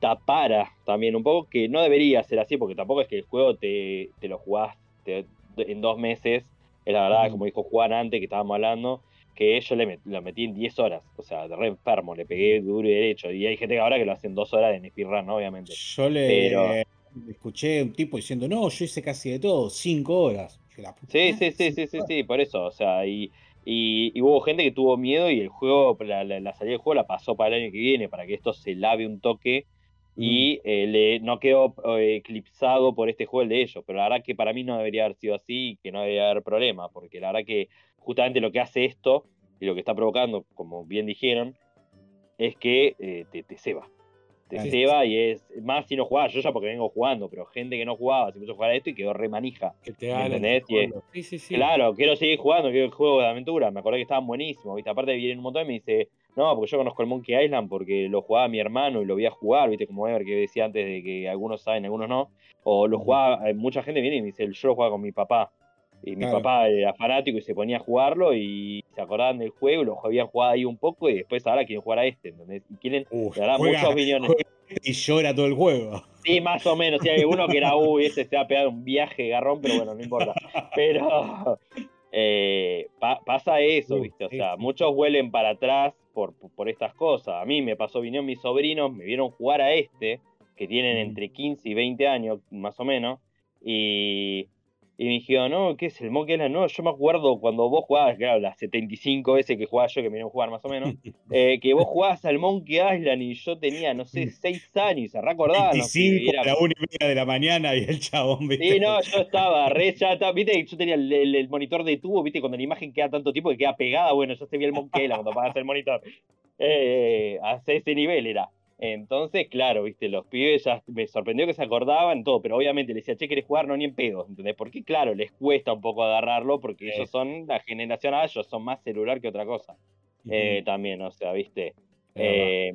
tapara también un poco, que no debería ser así, porque tampoco es que el juego te, te lo jugás en dos meses, es la verdad, como dijo Juan antes que estábamos hablando, que yo le lo metí en 10 horas, o sea, de re enfermo, le pegué duro y derecho, y hay gente que ahora que lo hace en dos horas en speedrun, obviamente. Yo le, escuché un tipo diciendo, no, yo hice casi de todo, cinco horas. sí, sí, sí, sí, sí, sí, por eso, o sea, y, y, hubo gente que tuvo miedo y el juego, la, la, salida del juego la pasó para el año que viene, para que esto se lave un toque y eh, le, no quedó eh, eclipsado por este juego el de ellos, pero la verdad que para mí no debería haber sido así y que no debería haber problema, porque la verdad que justamente lo que hace esto y lo que está provocando, como bien dijeron, es que eh, te, te ceba te lleva y es más si no jugaba, yo ya porque vengo jugando, pero gente que no jugaba se puso a jugar a esto y quedó re manija. Que te ¿Entendés? sí, sí, sí. Claro, quiero seguir jugando, quiero el juego de aventura. Me acordé que estaban buenísimos, ¿viste? Aparte vienen un montón y me dice, no, porque yo conozco el Monkey Island porque lo jugaba mi hermano y lo vi a jugar, ¿viste? Como Ever que decía antes de que algunos saben, algunos no. O lo jugaba, eh, mucha gente viene y me dice, yo lo jugaba con mi papá. Y mi papá era fanático y se ponía a jugarlo y se acordaban del juego, lo habían jugado ahí un poco y después ahora quieren jugar a este, ¿entendés? Y quieren, dar muchas opiniones. Y llora todo el juego. Sí, más o menos. Si hay uno que era, uy, ese se ha pegado un viaje garrón, pero bueno, no importa. Pero eh, pasa eso, ¿viste? O sea, muchos vuelen para atrás por, por estas cosas. A mí me pasó, vinieron mis sobrinos, me vieron jugar a este, que tienen entre 15 y 20 años, más o menos, y y me dijeron, no, ¿qué es el Monkey Island? No, yo me acuerdo cuando vos jugabas, claro, la 75 ese que jugaba yo, que me vino a jugar más o menos, [LAUGHS] eh, que vos jugabas al Monkey Island y yo tenía, no sé, 6 años, se recordaba. 25 a la 1 y media de la mañana y el chabón, ¿viste? Sí, no, yo estaba re chata, viste, yo tenía el, monitor de tubo, viste, cuando la imagen queda tanto tiempo que queda pegada, bueno, yo se vi el Monkey Island cuando apagas el monitor. Eh, a ese nivel era. Entonces, claro, viste, los pibes ya me sorprendió que se acordaban todo, pero obviamente le decía, che, ¿querés jugar? No, ni en pedos, ¿entendés? Porque, claro, les cuesta un poco agarrarlo porque ellos son la generación A, ellos son más celular que otra cosa. Eh, también, o sea, viste. Eh,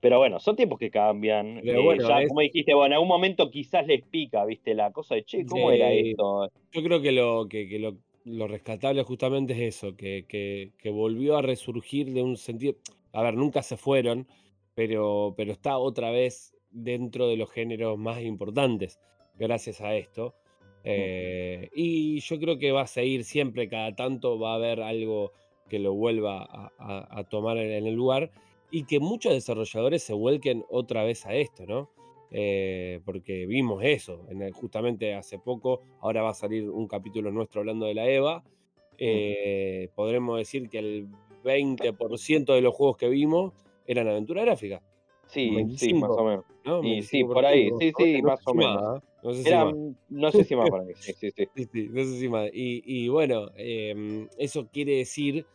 pero bueno, son tiempos que cambian. Eh, ya, como dijiste, bueno, en algún momento quizás les pica, viste, la cosa de, che, ¿cómo era esto? Yo creo que lo, que, lo, rescatable justamente es eso, que, que volvió a resurgir de un sentido. A ver, nunca se fueron pero, pero está otra vez dentro de los géneros más importantes. gracias a esto. Eh, y yo creo que va a seguir siempre, cada tanto va a haber algo que lo vuelva a, tomar en, el lugar y que muchos desarrolladores se vuelquen otra vez a esto, ¿no? Eh, porque vimos eso, en justamente hace poco, ahora va a salir un capítulo nuestro hablando de la EVA, eh, podremos decir que el 20% de los juegos que vimos eran aventura gráfica. Sí, sí, más o menos. Y sí, por ahí, sí, sí, más o menos. No sé, si más. no sé si más para mí, sí, sí, [LAUGHS] sí. sí, no sé si más. Y, y bueno, eh, eso quiere decir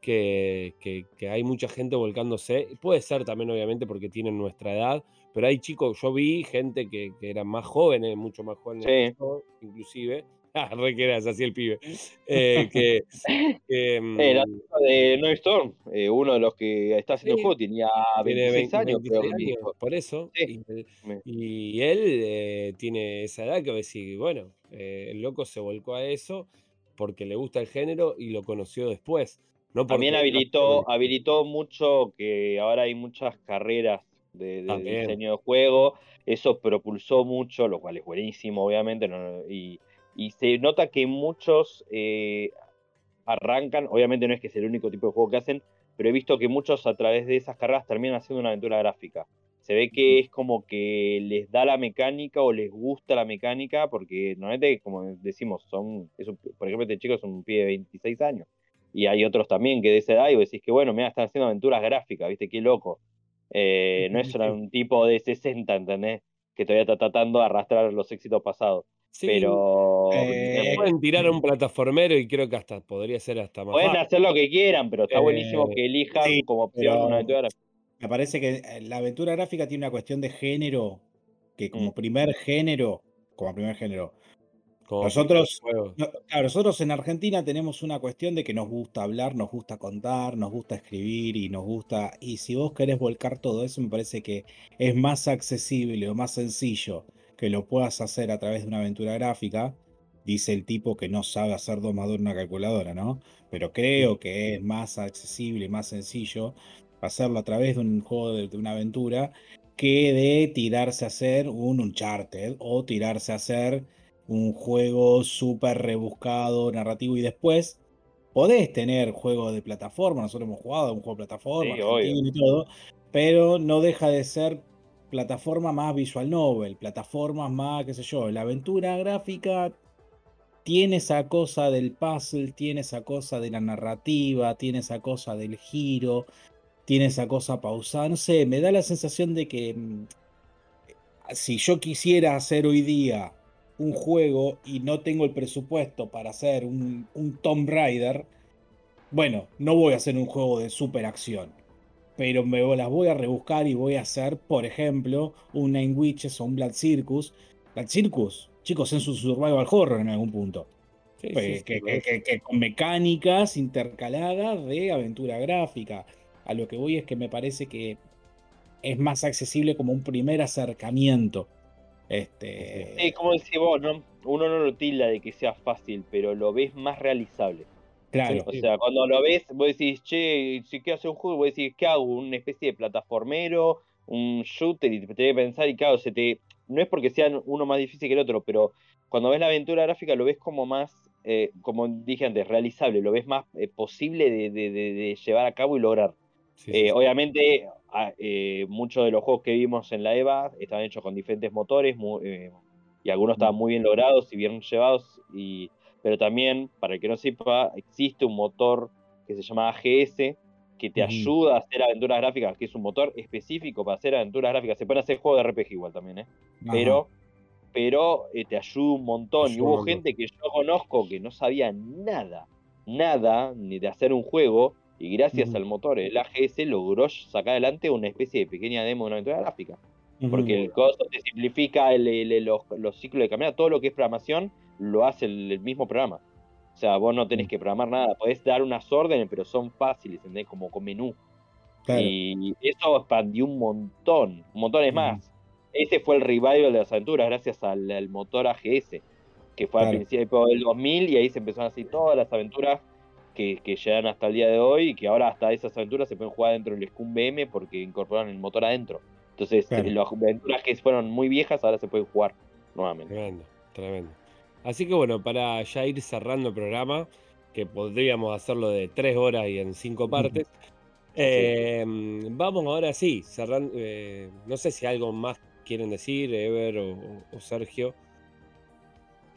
que, que, que, hay mucha gente volcándose. Puede ser también, obviamente, porque tienen nuestra edad, pero hay chicos, yo vi gente que, que eran más jóvenes, mucho más jóvenes que yo, inclusive, Ah, [LAUGHS] re que eras así el pibe. Eh, que, [LAUGHS] que mm, Era de No Storm, eh, uno de los que está haciendo el juego, tenía 26 años. por eso. Y, él eh, tiene esa edad que a decir, bueno, el loco se volcó a eso porque le gusta el género y lo conoció después. No También habilitó, habilitó mucho que ahora hay muchas carreras de, diseño de juego. Eso propulsó mucho, lo cual es buenísimo, obviamente. y y se nota que muchos eh, arrancan, obviamente no es que es el único tipo de juego que hacen, pero he visto que muchos a través de esas carreras terminan haciendo una aventura gráfica. Se ve que es como que les da la mecánica o les gusta la mecánica, porque normalmente, como decimos, son, por ejemplo, este chico es un pibe de 26 años. Y hay otros también que de esa edad y vos decís que, bueno, mira, están haciendo aventuras gráficas, ¿viste? Qué loco. Eh, no es [LAUGHS] un tipo de 60, ¿entendés? Que todavía está tratando de arrastrar los éxitos pasados pero eh, pueden tirar a un plataformero y creo que hasta podría ser hasta más. Pueden hacer lo que quieran, pero está buenísimo eh, que elijan como opción una aventura gráfica. Me parece que eh, la aventura gráfica tiene una cuestión de género, que como mm. primer género, como primer género. nosotros, nosotros en Argentina tenemos una cuestión de que nos gusta hablar, nos gusta contar, nos gusta escribir y nos gusta. Y si vos querés volcar todo eso, me parece que es más accesible o más sencillo que lo puedas hacer a través de una aventura gráfica, dice el tipo que no sabe hacer domador una calculadora, ¿no? Pero creo que es más accesible y más sencillo hacerlo a través de un juego de, una aventura que de tirarse a hacer un Uncharted o tirarse a hacer un juego súper rebuscado, narrativo y después podés tener juegos de plataforma, nosotros hemos jugado un juego de plataforma y todo, pero no deja de ser plataforma más visual novel, plataformas más, qué sé yo, la aventura gráfica tiene esa cosa del puzzle, tiene esa cosa de la narrativa, tiene esa cosa del giro, tiene esa cosa pausada, no sé, me da la sensación de que mm, si yo quisiera hacer hoy día un juego y no tengo el presupuesto para hacer un, un Tomb Raider, bueno, no voy a hacer un juego de super acción pero me las voy a rebuscar y voy a hacer, por ejemplo, un Nine Witches o un Black Circus. Black Circus, chicos, en su survival horror en algún punto. Pues, que, con mecánicas intercaladas de aventura gráfica. A lo que voy es que me parece que es más accesible como un primer acercamiento. Este... Sí, como decís vos, uno no lo tilda de que sea fácil, pero lo ves más realizable. Claro. O sea, cuando lo ves, vos decís, che, si quiero hacer un juego, vos decís, ¿qué hago? Una especie de plataformero, un shooter, y te que pensar, y claro, se te. No es porque sea uno más difícil que el otro, pero cuando ves la aventura gráfica lo ves como más, eh, como dije antes, realizable, lo ves más eh, posible de, llevar a cabo y lograr. Eh, obviamente, muchos de los juegos que vimos en la EVA estaban hechos con diferentes motores y algunos estaban muy bien logrados y bien llevados. Y pero también, para el que no sepa, existe un motor que se llama AGS que te ayuda a hacer aventuras gráficas, que es un motor específico para hacer aventuras gráficas. Se pueden hacer juegos de RPG igual también, ¿eh? Pero, pero eh, te ayuda un montón. y hubo gente que yo conozco que no sabía nada, nada, ni de hacer un juego, y gracias al motor, el AGS logró sacar adelante una especie de pequeña demo de una aventura gráfica. Porque el costo te simplifica los, los, ciclos de caminata, todo lo que es programación lo hace el, mismo programa. O sea, vos no tenés mm. que programar nada, podés dar unas órdenes, pero son fáciles, ¿entendés? Como con menú. Y eso expandió un montón, un montón es más. Ese fue el revival de las aventuras gracias al, motor AGS, que fue al principio del 2000 y ahí se empezaron a hacer todas las aventuras que, que, llegan hasta el día de hoy y que ahora hasta esas aventuras se pueden jugar dentro del Scum BM porque incorporaron el motor adentro. Entonces, las aventuras que fueron muy viejas ahora se pueden jugar nuevamente. Tremendo, tremendo. Así que bueno, para ya ir cerrando el programa, que podríamos hacerlo de tres horas y en cinco partes, eh, vamos ahora sí, cerrando. Eh, no sé si algo más quieren decir, Ever o, Sergio.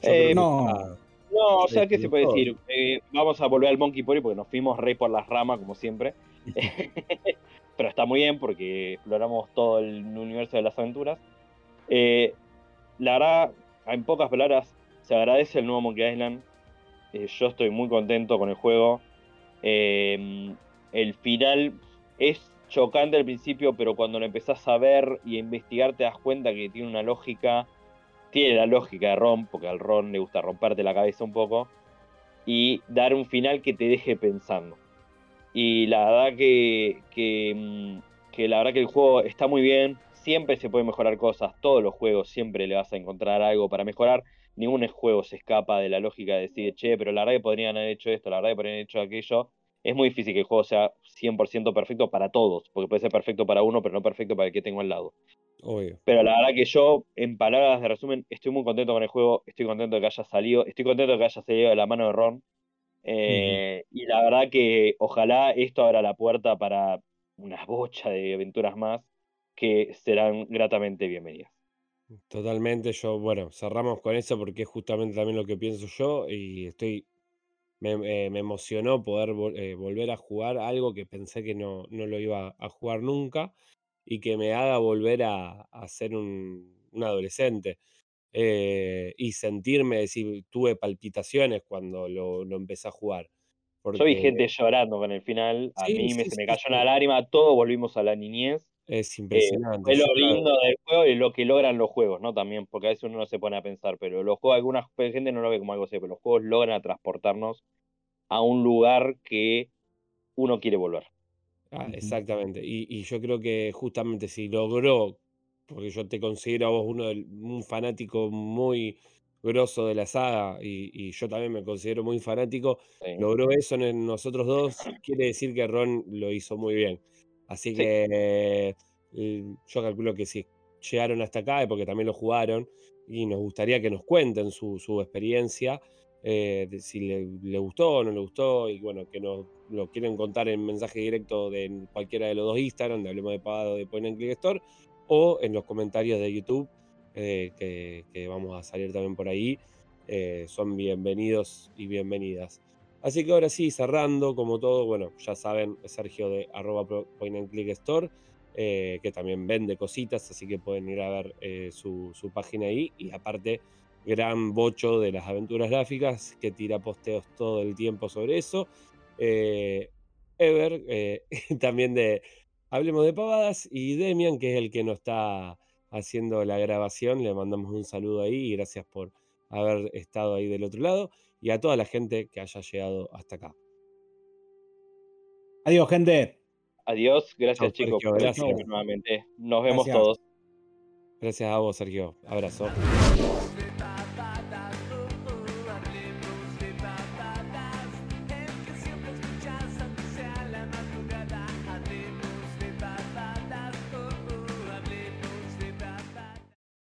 Eh, no. no, o sea, ¿qué se puede decir? vamos a volver al Monkey Pori porque nos fuimos rey por las ramas, como siempre. [LAUGHS] Pero está muy bien porque exploramos todo el universo de las aventuras. la verdad, en pocas palabras, se agradece el nuevo Monkey Island. Eh, yo estoy muy contento con el juego. Em, el final es chocante al principio, pero cuando lo empezás a ver y a investigar te das cuenta que tiene una lógica. Tiene la lógica de Ron, porque al Ron le gusta romperte la cabeza un poco. Y dar un final que te deje pensando. Y la verdad que, que, mm, que la verdad que el juego está muy bien. Siempre se puede mejorar cosas. Todos los juegos siempre le vas a encontrar algo para mejorar ningún juego se escapa de la lógica de decir, che, pero la verdad que podrían haber hecho esto, la verdad que podrían haber hecho aquello. Es muy difícil que el juego sea 100% perfecto para todos, porque puede ser perfecto para uno, pero no perfecto para el que tengo al lado. Pero la verdad que yo, en palabras de resumen, estoy muy contento con el juego, estoy contento de que haya salido, estoy contento de que haya salido de la mano de Ron. Eh, y la verdad que ojalá esto abra la puerta para una bocha de aventuras más que serán gratamente bienvenidas. Totalmente, yo, bueno, cerramos con eso porque es justamente también lo que pienso yo y estoy, me, eh, emocionó poder eh, volver a jugar algo que pensé que no, no lo iba a jugar nunca y que me haga volver a, ser un, adolescente eh, y sentirme, decir, tuve palpitaciones cuando lo, lo empecé a jugar. Yo vi gente llorando con el final, a mí me, se me cayó una lágrima, todos volvimos a la niñez es eh, impresionante. es lo lindo del juego y lo que logran los juegos, ¿no? También, porque a veces uno no se pone a pensar, pero los juegos, alguna gente no lo ve como algo así, pero los juegos logran transportarnos a un lugar que uno quiere volver. Ah, exactamente. Y, yo creo que justamente si logró, porque yo te considero a vos uno del, un fanático muy grosso de la saga y, yo también me considero muy fanático, logró eso en nosotros dos, quiere decir que Ron lo hizo muy bien. Así que eh, yo calculo que si llegaron hasta acá es porque también lo jugaron y nos gustaría que nos cuenten su, experiencia, eh, de si le, gustó o no le gustó y bueno, que nos lo quieren contar en mensaje directo de cualquiera de los dos Instagram, de Hablemos de Pagado de Point and Click Store, o en los comentarios de YouTube, eh, que, vamos a salir también por ahí. son bienvenidos y bienvenidas. Así que ahora sí, cerrando, como todo, bueno, ya saben, Sergio de arroba point and click store, eh, que también vende cositas, así que pueden ir a ver eh, su, página ahí. Y aparte, gran bocho de las aventuras gráficas, que tira posteos todo el tiempo sobre eso. Eh, Ever, [LAUGHS] también de Hablemos de Pavadas, y Demian, que es el que nos está haciendo la grabación, le mandamos un saludo ahí y gracias por haber estado ahí del otro lado y a toda la gente que haya llegado hasta acá. Adiós, gente. Adiós, gracias chicos gracias. nuevamente. Nos vemos todos. Gracias a vos, Sergio. Abrazo.